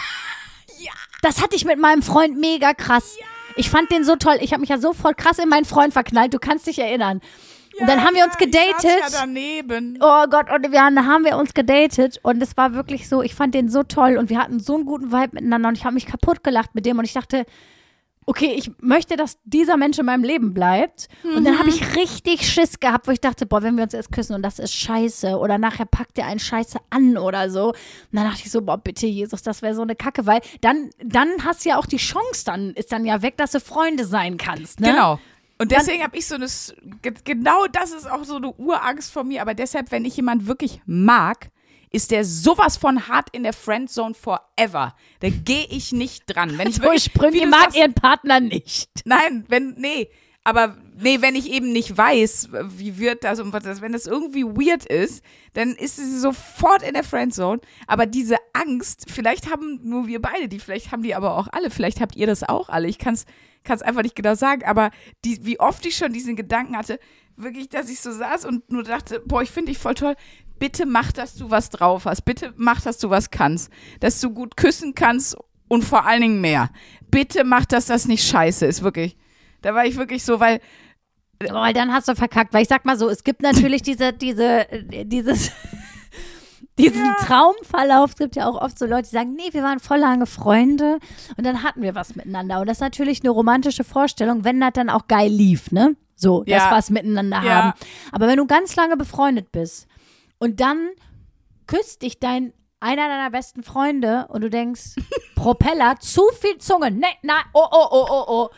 Ja. Das hatte ich mit meinem Freund mega krass. Ich fand den so toll. Ich habe mich ja sofort krass in meinen Freund verknallt. Du kannst dich erinnern. Und dann haben wir uns gedatet. ja daneben. Oh Gott, und wir, dann haben wir uns gedatet und es war wirklich so, ich fand den so toll und wir hatten so einen guten Vibe miteinander und ich habe mich kaputt gelacht mit dem und ich dachte, okay, ich möchte, dass dieser Mensch in meinem Leben bleibt. Und dann habe ich richtig Schiss gehabt, wo ich dachte, boah, wenn wir uns jetzt küssen und das ist scheiße oder nachher packt er einen Scheiße an oder so. Und dann dachte ich so, boah, bitte Jesus, das wäre so eine Kacke, weil dann, dann hast du ja auch die Chance, dann ist dann ja weg, dass du Freunde sein kannst. Ne? Genau. Und deswegen habe ich so eine, genau das ist auch so eine Urangst von mir, aber deshalb, wenn ich jemand wirklich mag, ist der sowas von hart in der Friendzone forever. Da gehe ich nicht dran. Wenn ich So wirklich, Sprünge, mag sagst, ihren Partner nicht. Nein, wenn, nee. Aber nee, wenn ich eben nicht weiß, wie wird das und was das, wenn das irgendwie weird ist, dann ist sie sofort in der Friendzone. Aber diese Angst, vielleicht haben nur wir beide die, vielleicht haben die aber auch alle, vielleicht habt ihr das auch alle. Ich kann es einfach nicht genau sagen, aber die, wie oft ich schon diesen Gedanken hatte, wirklich, dass ich so saß und nur dachte, boah, ich finde dich voll toll. Bitte mach, dass du was drauf hast. Bitte mach, dass du was kannst. Dass du gut küssen kannst und vor allen Dingen mehr. Bitte mach, dass das nicht scheiße ist, wirklich. Da war ich wirklich so, weil Aber weil dann hast du verkackt. Weil ich sag mal so, es gibt natürlich diese, diese, äh, dieses, diesen Traumverlauf. Es gibt ja auch oft so Leute, die sagen, nee, wir waren voll lange Freunde und dann hatten wir was miteinander. Und das ist natürlich eine romantische Vorstellung, wenn das dann auch geil lief, ne? So, dass Ja. wir was miteinander Ja. haben. Aber wenn du ganz lange befreundet bist und dann küsst dich dein einer deiner besten Freunde und du denkst, Propeller, zu viel Zunge, ne, nein, oh, oh, oh, oh, oh.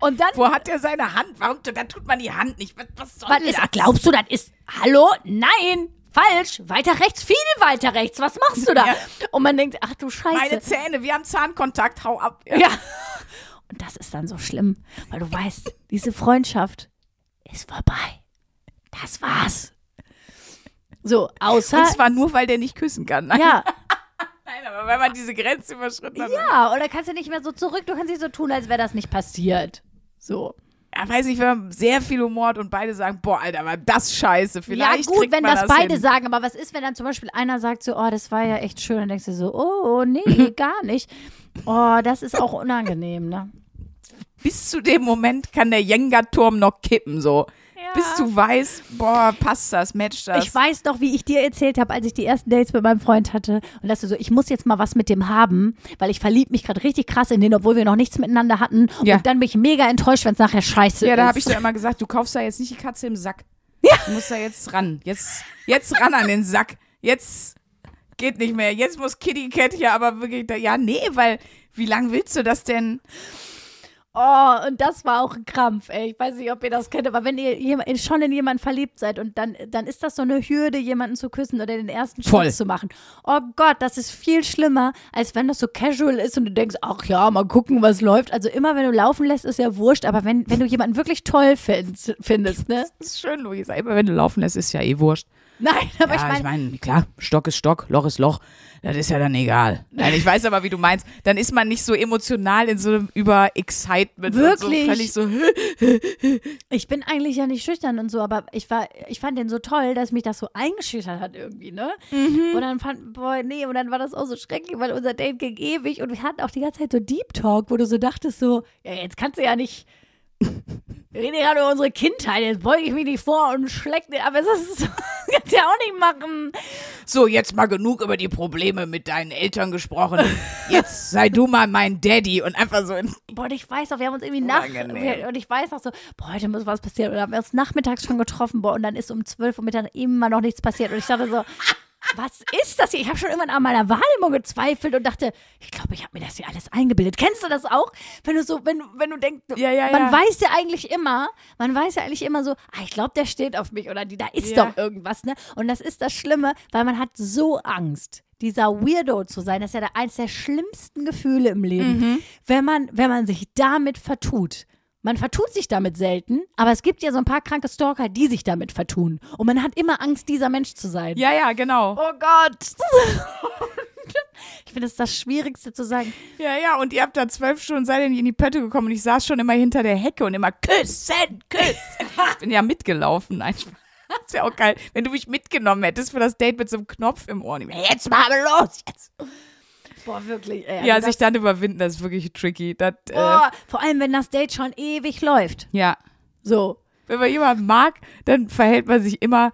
Und dann wo hat er seine Hand? Warum? Da tut man die Hand nicht. Was, was soll was das? ist, glaubst du, das ist, hallo? Nein, falsch, weiter rechts, viel weiter rechts, was machst du da? Ja. Und man denkt, ach du Scheiße. Meine Zähne, wir haben Zahnkontakt, hau ab. ja. Und das ist dann so schlimm, weil du weißt, diese Freundschaft ist vorbei. Das war's. So, außer, Und zwar nur, weil der nicht küssen kann. Nein, ja, nein aber wenn man diese Grenze überschritten hat. ja, oder kannst du nicht mehr so zurück, du kannst nicht so tun, als wäre das nicht passiert. So. Ja, weiß nicht, wenn man sehr viel Humor und beide sagen, boah, Alter, war das scheiße. Vielleicht ja, gut, wenn das, das beide hin. sagen, aber was ist, wenn dann zum Beispiel einer sagt so, oh, das war ja echt schön, dann denkst du so, oh, nee, gar nicht. Oh, das ist auch unangenehm, ne? Bis zu dem Moment kann der Jenga-Turm noch kippen, so. Bis du weißt, boah, passt das, matcht das. Ich weiß noch, wie ich dir erzählt habe, als ich die ersten Dates mit meinem Freund hatte. Und dass du so, ich muss jetzt mal was mit dem haben, weil ich verlieb mich gerade richtig krass in den, obwohl wir noch nichts miteinander hatten. Ja. Und dann bin ich mega enttäuscht, wenn es nachher scheiße Ja, ist. da habe ich dir immer gesagt, du kaufst da jetzt nicht die Katze im Sack. Ja. Du musst da jetzt ran. Jetzt, jetzt ran an den Sack. Jetzt geht nicht mehr. Jetzt muss Kitty Cat hier aber wirklich da. Ja, nee, weil wie lange willst du das denn? Oh, und das war auch ein Krampf, ey. Ich weiß nicht, ob ihr das kennt, aber wenn ihr schon in jemanden verliebt seid und dann, dann ist das so eine Hürde, jemanden zu küssen oder den ersten Voll. Schritt zu machen. Oh Gott, das ist viel schlimmer, als wenn das so casual ist und du denkst, ach ja, mal gucken, was läuft. Also immer, wenn du laufen lässt, ist ja wurscht, aber wenn, wenn du jemanden wirklich toll findest, findest ne? Das ist schön, Luisa. Immer wenn du laufen lässt, ist ja eh wurscht. Nein, aber ja, ich meine, klar, Stock ist Stock, Loch ist Loch. Das ist ja dann egal. Nein, ich weiß aber, wie du meinst. Dann ist man nicht so emotional in so einem Über-Excitement. Wirklich? Und so völlig so, ich bin eigentlich ja nicht schüchtern und so, aber ich war, ich fand den so toll, dass mich das so eingeschüchtert hat irgendwie, ne? Mhm. Und dann fand, boah, nee, und dann war das auch so schrecklich, weil unser Date ging ewig und wir hatten auch die ganze Zeit so Deep Talk, wo du so dachtest so, ja, jetzt kannst du ja nicht, wir reden gerade über unsere Kindheit, jetzt beuge ich mich nicht vor und dir, aber das, ist, kannst du ja auch nicht machen. so, jetzt mal genug über die Probleme mit deinen Eltern gesprochen. Jetzt sei du mal mein Daddy und einfach so in Boah, und ich weiß noch, wir haben uns irgendwie nach und ich weiß noch so, boah, heute muss was passieren. Und dann haben wir uns nachmittags schon getroffen, boah, und dann ist um 12 Uhr Mittag immer noch nichts passiert. Und ich dachte so, was ist das hier? Ich habe schon irgendwann an meiner Wahrnehmung gezweifelt und dachte, ich glaube, ich habe mir das hier alles eingebildet. Kennst du das auch? Wenn du so, wenn, wenn du denkst, Ja, ja, man ja. weiß ja eigentlich immer, man weiß ja eigentlich immer so, ah, ich glaube, der steht auf mich oder die, da ist doch irgendwas, ne? Und das ist das Schlimme, weil man hat so Angst, dieser Weirdo zu sein. Das ist ja eines der schlimmsten Gefühle im Leben, Mhm. wenn man, wenn man sich damit vertut. Man vertut sich damit selten, aber es gibt ja so ein paar kranke Stalker, die sich damit vertun. Und man hat immer Angst, dieser Mensch zu sein. Ja, ja, genau. Oh Gott. ich finde, das ist das Schwierigste zu sagen. Ja, ja, und ihr habt da zwölf Stunden seid ihr nicht in die Pötte gekommen und ich saß schon immer hinter der Hecke und immer küssen, küssen. Ich bin ja mitgelaufen. Nein, das wäre auch geil, wenn du mich mitgenommen hättest für das Date mit so einem Knopf im Ohr. Jetzt mal los, jetzt. Boah, wirklich. Ey, Ja, also sich dann überwinden, das ist wirklich tricky. Das, äh, boah, vor allem, wenn das Date schon ewig läuft. ja, So. wenn man jemanden mag, dann verhält man sich immer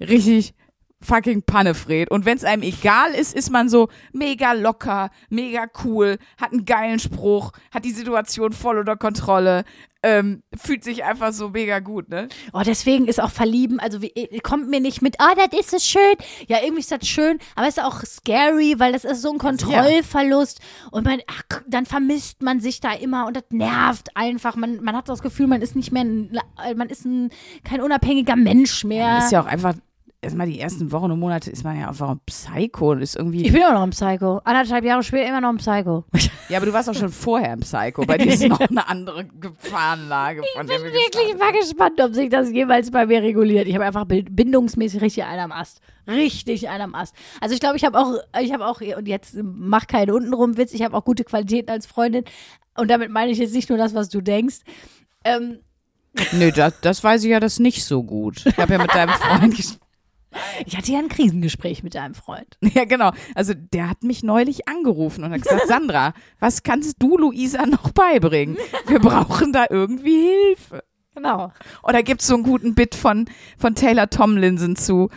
richtig fucking Pannefred. Und wenn es einem egal ist, ist man so mega locker, mega cool, hat einen geilen Spruch, hat die Situation voll unter Kontrolle, ähm, fühlt sich einfach so mega gut, ne? Oh, deswegen ist auch Verlieben, also wie, äh, kommt mir nicht mit, oh, das ist so schön. Ja, irgendwie ist das schön, aber es ist auch scary, weil das ist so ein Kontrollverlust. Und man, ach, dann vermisst man sich da immer und das nervt einfach. Man, man hat das Gefühl, man ist nicht mehr, ein, man ist ein, kein unabhängiger Mensch mehr. Ist ja auch einfach, erstmal die ersten Wochen und Monate ist man ja einfach ein Psycho und ist irgendwie. ich bin immer noch ein Psycho. Anderthalb Jahre später immer noch ein Psycho. Ja, aber du warst auch schon vorher ein Psycho. Bei dir ist noch eine andere Gefahrenlage, von der wir Wirklich mal gespannt, ob sich das jemals bei mir reguliert. Ich habe einfach bindungsmäßig richtig einen am Ast. Richtig einen am Ast. Also ich glaube, ich habe auch, ich habe auch, und jetzt mach keinen untenrum Witz, ich habe auch gute Qualitäten als Freundin. Und damit meine ich jetzt nicht nur das, was du denkst. Ähm, Nö, das, das weiß ich ja das nicht so gut. Ich habe ja mit deinem Freund gesprochen. Ich hatte ja ein Krisengespräch mit deinem Freund. Ja, genau. Also der hat mich neulich angerufen und hat gesagt, Sandra, was kannst du Luisa noch beibringen? Wir brauchen da irgendwie Hilfe. Genau. Oder gibt's so einen guten Bit von, von Taylor Tomlinson zu,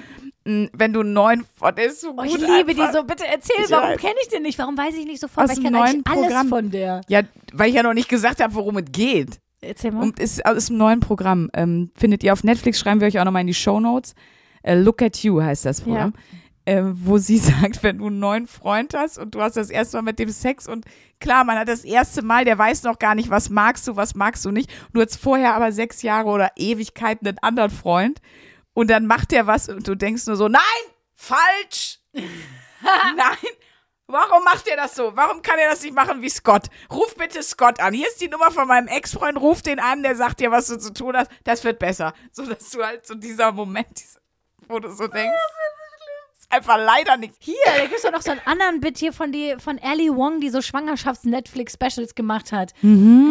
mh, wenn du einen neuen, oh, der ist so Oh, ich liebe die einfach. so. Bitte erzähl, Ich warum kenne ich den nicht? Warum weiß ich nicht sofort? Aus Weil ich kenne eigentlich neuen alles Programm. von der. Ja, weil ich ja noch nicht gesagt habe, worum es geht. Erzähl mal. Und ist aus dem neuen Programm. Ähm, findet ihr auf Netflix, schreiben wir euch auch nochmal in die Show Notes. Äh, Look at You heißt das Programm. Äh, wo sie sagt, wenn du einen neuen Freund hast und du hast das erste Mal mit dem Sex und klar, man hat das erste Mal, der weiß noch gar nicht, was magst du, was magst du nicht. Du hast vorher aber sechs Jahre oder Ewigkeiten einen anderen Freund und dann macht der was und du denkst nur so, nein, falsch, nein. Warum macht er das so? Warum kann er das nicht machen wie Scott? Ruf bitte Scott an. Hier ist die Nummer von meinem Ex-Freund. Ruf den an, der sagt dir, was du zu tun hast. Das wird besser. So, dass du halt so dieser Moment, dieser- wo du so denkst, ist einfach leider nicht. Hier, da gibt es doch noch so einen anderen Bit hier von, die, von Ali Wong, die so Schwangerschafts-Netflix-Specials gemacht hat.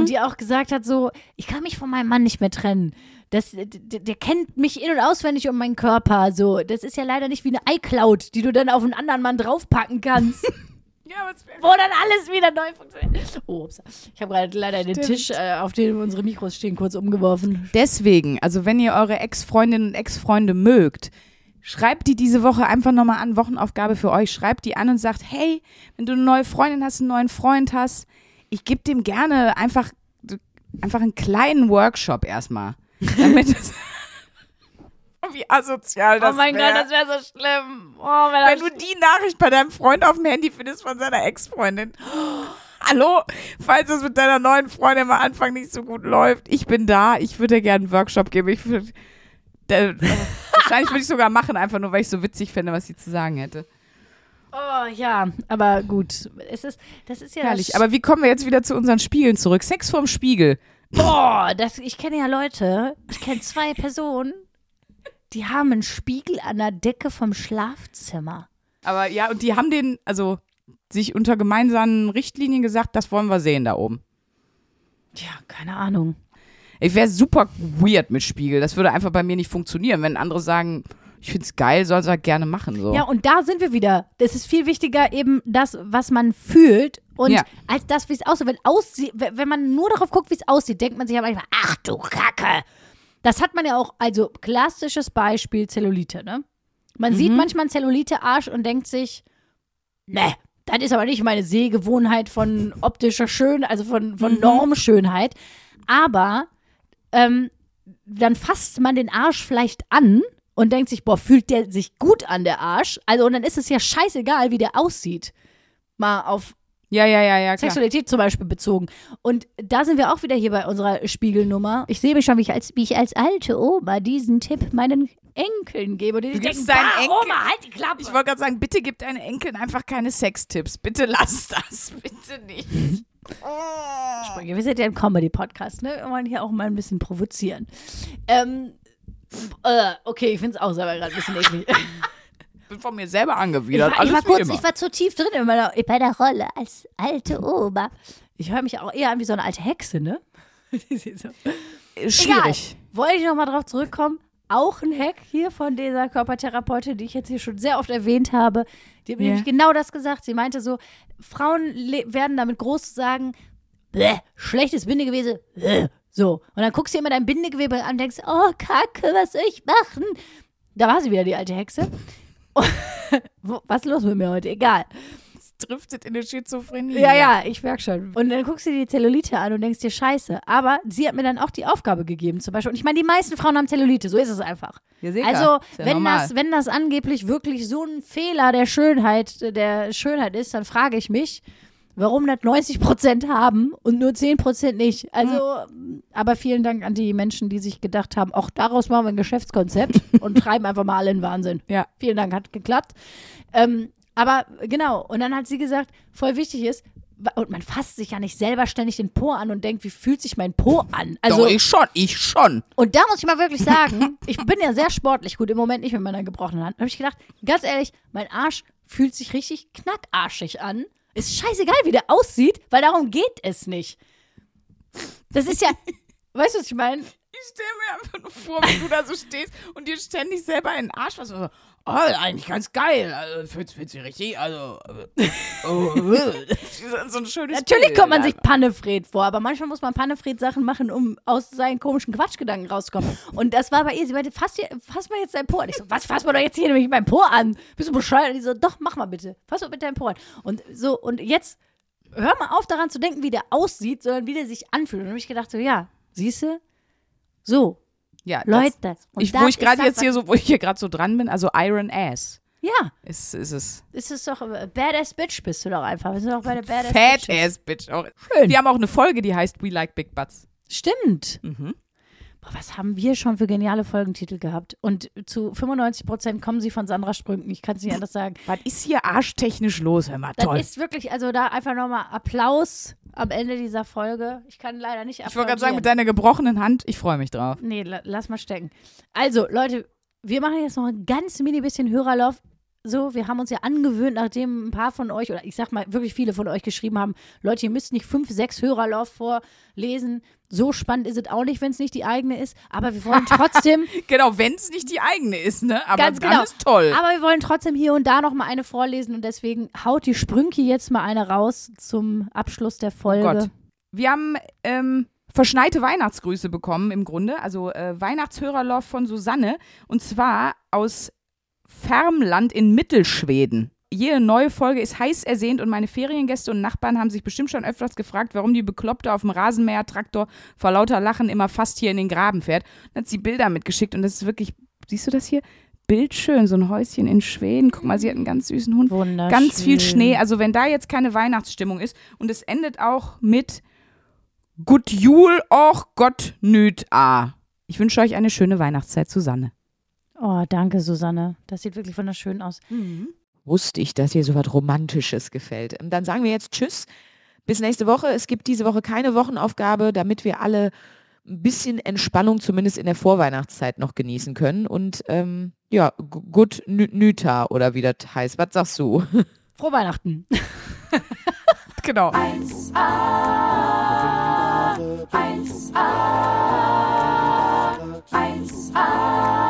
Und die auch gesagt hat, so, ich kann mich von meinem Mann nicht mehr trennen. Das, der, der kennt mich in- und auswendig um meinen Körper. So, das ist ja leider nicht wie eine iCloud, die du dann auf einen anderen Mann draufpacken kannst, Ja, was wär- wo dann alles wieder neu funktioniert. Oh, ups. Ich habe gerade leider den Stimmt. Tisch, äh, auf dem unsere Mikros stehen, kurz umgeworfen. Deswegen, also wenn ihr eure Ex-Freundinnen und Ex-Freunde mögt, schreibt die diese Woche einfach nochmal an, Wochenaufgabe für euch. Schreibt die an und sagt, hey, wenn du eine neue Freundin hast, einen neuen Freund hast, ich gebe dem gerne einfach, einfach einen kleinen Workshop erstmal. Damit es Wie asozial das oh mein wär. Gott, das wäre so schlimm. Oh, wenn Wenn du die Nachricht bei deinem Freund auf dem Handy findest von seiner Ex-Freundin. Hallo, falls es mit deiner neuen Freundin am Anfang nicht so gut läuft, ich bin da, ich würde dir gerne einen Workshop geben. Ich würd, der, wahrscheinlich würde ich sogar machen, einfach nur, weil ich so witzig finde, was sie zu sagen hätte. Oh ja, aber gut. Es ist, das ist ja Herrlich. Aber wie kommen wir jetzt wieder zu unseren Spiegeln zurück? Sex vorm Spiegel. Boah, das, ich kenne ja Leute, ich kenne zwei Personen, die haben einen Spiegel an der Decke vom Schlafzimmer. Aber ja, und die haben den, also sich unter gemeinsamen Richtlinien gesagt, das wollen wir sehen da oben. Ja, keine Ahnung. Ich wäre super weird mit Spiegel. Das würde einfach bei mir nicht funktionieren. Wenn andere sagen, ich find's geil, sollen sie halt gerne machen. So. Ja, und da sind wir wieder. Es ist viel wichtiger eben das, was man fühlt und Ja. als das, wie es aussieht. Wenn, aussieht. wenn man nur darauf guckt, wie es aussieht, denkt man sich aber manchmal, ach du Kacke. Das hat man ja auch, also klassisches Beispiel Zellulite, ne? Man sieht manchmal einen Zellulite-Arsch und denkt sich, ne, das ist aber nicht meine Sehgewohnheit von optischer Schön, also von, von Normschönheit. Aber ähm, dann fasst man den Arsch vielleicht an und denkt sich, boah, fühlt der sich gut an, der Arsch? Also, und dann ist es ja scheißegal, wie der aussieht. Mal auf Ja, ja, ja, ja, klar. Sexualität zum Beispiel bezogen. Und da sind wir auch wieder hier bei unserer Spiegelnummer. Ich sehe mich schon, wie ich als, wie ich als alte Oma diesen Tipp meinen Enkeln gebe. Und die Du denken, "Bah, Enkeln- Oma, halt die Klappe. Ich wollte gerade sagen, bitte gib deinen Enkeln einfach keine Sextipps. Bitte lass das. Bitte nicht. Wir sind ja ein Comedy-Podcast, ne? Wir wollen hier auch mal ein bisschen provozieren. Ähm, äh, okay, ich finde es auch selber gerade ein bisschen eklig. bin von mir selber Ich angewidert. war, Alles ich, war kurz, ich war zu tief drin in meiner, bei der Rolle als alte Oma. Ich höre mich auch eher an wie so eine alte Hexe, ne? So- Schwierig. Egal. Wollte ich nochmal drauf zurückkommen. Auch ein Hack hier von dieser Körpertherapeutin, die ich jetzt hier schon sehr oft erwähnt habe. Die hat mir Ja. nämlich genau das gesagt. Sie meinte so, Frauen werden damit groß zu sagen, Bäh, schlechtes Bindegewebe. Bäh. So. Und dann guckst du dir immer dein Bindegewebe an und denkst, oh, Kacke, was soll ich machen? Da war sie wieder, die alte Hexe. Was ist los mit mir heute? Egal. Es driftet in eine Schizophrenie. Ja, ja, ich merk schon. Und dann guckst du dir die Zellulite an und denkst dir, scheiße. Aber sie hat mir dann auch die Aufgabe gegeben, zum Beispiel. Und ich meine, die meisten Frauen haben Zellulite, so ist es einfach. Ja, sicher. Also, ja wenn, normal. das, wenn das angeblich wirklich so ein Fehler der Schönheit, der Schönheit ist, dann frage ich mich, warum das 90 Prozent haben und nur 10 Prozent nicht. Also, aber vielen Dank an die Menschen, die sich gedacht haben, auch daraus machen wir ein Geschäftskonzept und treiben einfach mal alle in Wahnsinn. Ja. Vielen Dank, hat geklappt. Ähm, aber genau, und dann hat sie gesagt, voll wichtig ist, und man fasst sich ja nicht selber ständig den Po an und denkt, wie fühlt sich mein Po an? Also, Doch, ich schon, ich schon. und da muss ich mal wirklich sagen, ich bin ja sehr sportlich, gut, im Moment nicht mit meiner gebrochenen Hand. Da habe ich gedacht, ganz ehrlich, mein Arsch fühlt sich richtig knackarschig an. Ist scheißegal, wie der aussieht, weil darum geht es nicht. Das ist ja, weißt du, was ich meine? Ich stelle mir einfach nur vor, wie du da so stehst und dir ständig selber in den Arsch was. So, oh, eigentlich ganz geil. Also, fühlt, fühlt sich richtig, also. äh, oh, äh. so ein schönes Natürlich Bild kommt man sich. Pannefred vor, aber manchmal muss man Pannefred-Sachen machen, um aus seinen komischen Quatschgedanken rauszukommen. Und das war bei ihr. Sie meinte, fass, dir, fass mal jetzt dein Po an. Ich so, was, fass mal doch jetzt hier nämlich mein Po an. Bist du bescheuert? Und die so, doch, mach mal bitte. Fass mal bitte dein Po an. Und so, und jetzt hör mal auf daran zu denken, wie der aussieht, sondern wie der sich anfühlt. Und dann habe ich gedacht, so, ja, siehst du? So, Ja, das, Leute. Und ich, das wo ich gerade das, jetzt hier so, wo ich hier gerade so dran bin, also Iron Ass Ja, ist, ist es. ist es doch, äh, Badass Bitch bist du doch einfach. Wir sind doch bei der Badass Fat Bitches. Ass Bitch. Auch. Schön. Wir haben auch eine Folge, die heißt We Like Big Butts. Stimmt. Mhm. Boah, was haben wir schon für geniale Folgentitel gehabt? Und zu 95 Prozent kommen sie von Sandra Sprünken. Ich kann es nicht anders sagen. Was ist hier arschtechnisch los? Hör mal, Das toll. ist wirklich, also da einfach nochmal Applaus am Ende dieser Folge. Ich kann leider nicht ich wollte gerade sagen, mit deiner gebrochenen Hand, ich freue mich drauf. Nee, la lass mal stecken. Also, Leute, wir machen jetzt noch ein ganz mini bisschen Hörerlauf. So, wir haben uns ja angewöhnt, nachdem ein paar von euch, oder ich sag mal, wirklich viele von euch geschrieben haben, Leute, ihr müsst nicht fünf, sechs Hörerlauf vorlesen. So spannend ist es auch nicht, wenn es nicht die eigene ist. Aber wir wollen trotzdem Genau, wenn es nicht die eigene ist, ne? Aber Ganz genau. ist toll. Aber wir wollen trotzdem hier und da noch mal eine vorlesen und deswegen haut die Sprünki jetzt mal eine raus zum Abschluss der Folge. Oh Gott. Wir haben ähm, verschneite Weihnachtsgrüße bekommen im Grunde, also äh, Weihnachtshörerlauf von Susanne und zwar aus Färmland in Mittelschweden. Jede neue Folge ist heiß ersehnt und meine Feriengäste und Nachbarn haben sich bestimmt schon öfters gefragt, warum die Bekloppte auf dem Rasenmäher-Traktor vor lauter Lachen immer fast hier in den Graben fährt. Dann hat sie Bilder mitgeschickt und das ist wirklich, siehst du das hier? Bildschön, so ein Häuschen in Schweden. Guck mal, sie hat einen ganz süßen Hund. Wunderschön. Ganz viel Schnee. Also wenn da jetzt keine Weihnachtsstimmung ist und es endet auch mit Gut Jul och Gott nüt a. Ich wünsche euch eine schöne Weihnachtszeit, Susanne. Oh, danke, Susanne. Das sieht wirklich wunderschön aus. wusste ich, dass dir so was Romantisches gefällt. Und dann sagen wir jetzt Tschüss. Bis nächste Woche. Es gibt diese Woche keine Wochenaufgabe, damit wir alle ein bisschen Entspannung zumindest in der Vorweihnachtszeit noch genießen können. Und ähm, ja, gut nü- Nüta oder wie das heißt. Was sagst du? Frohe Weihnachten. Genau. 1A, 1A, 1A,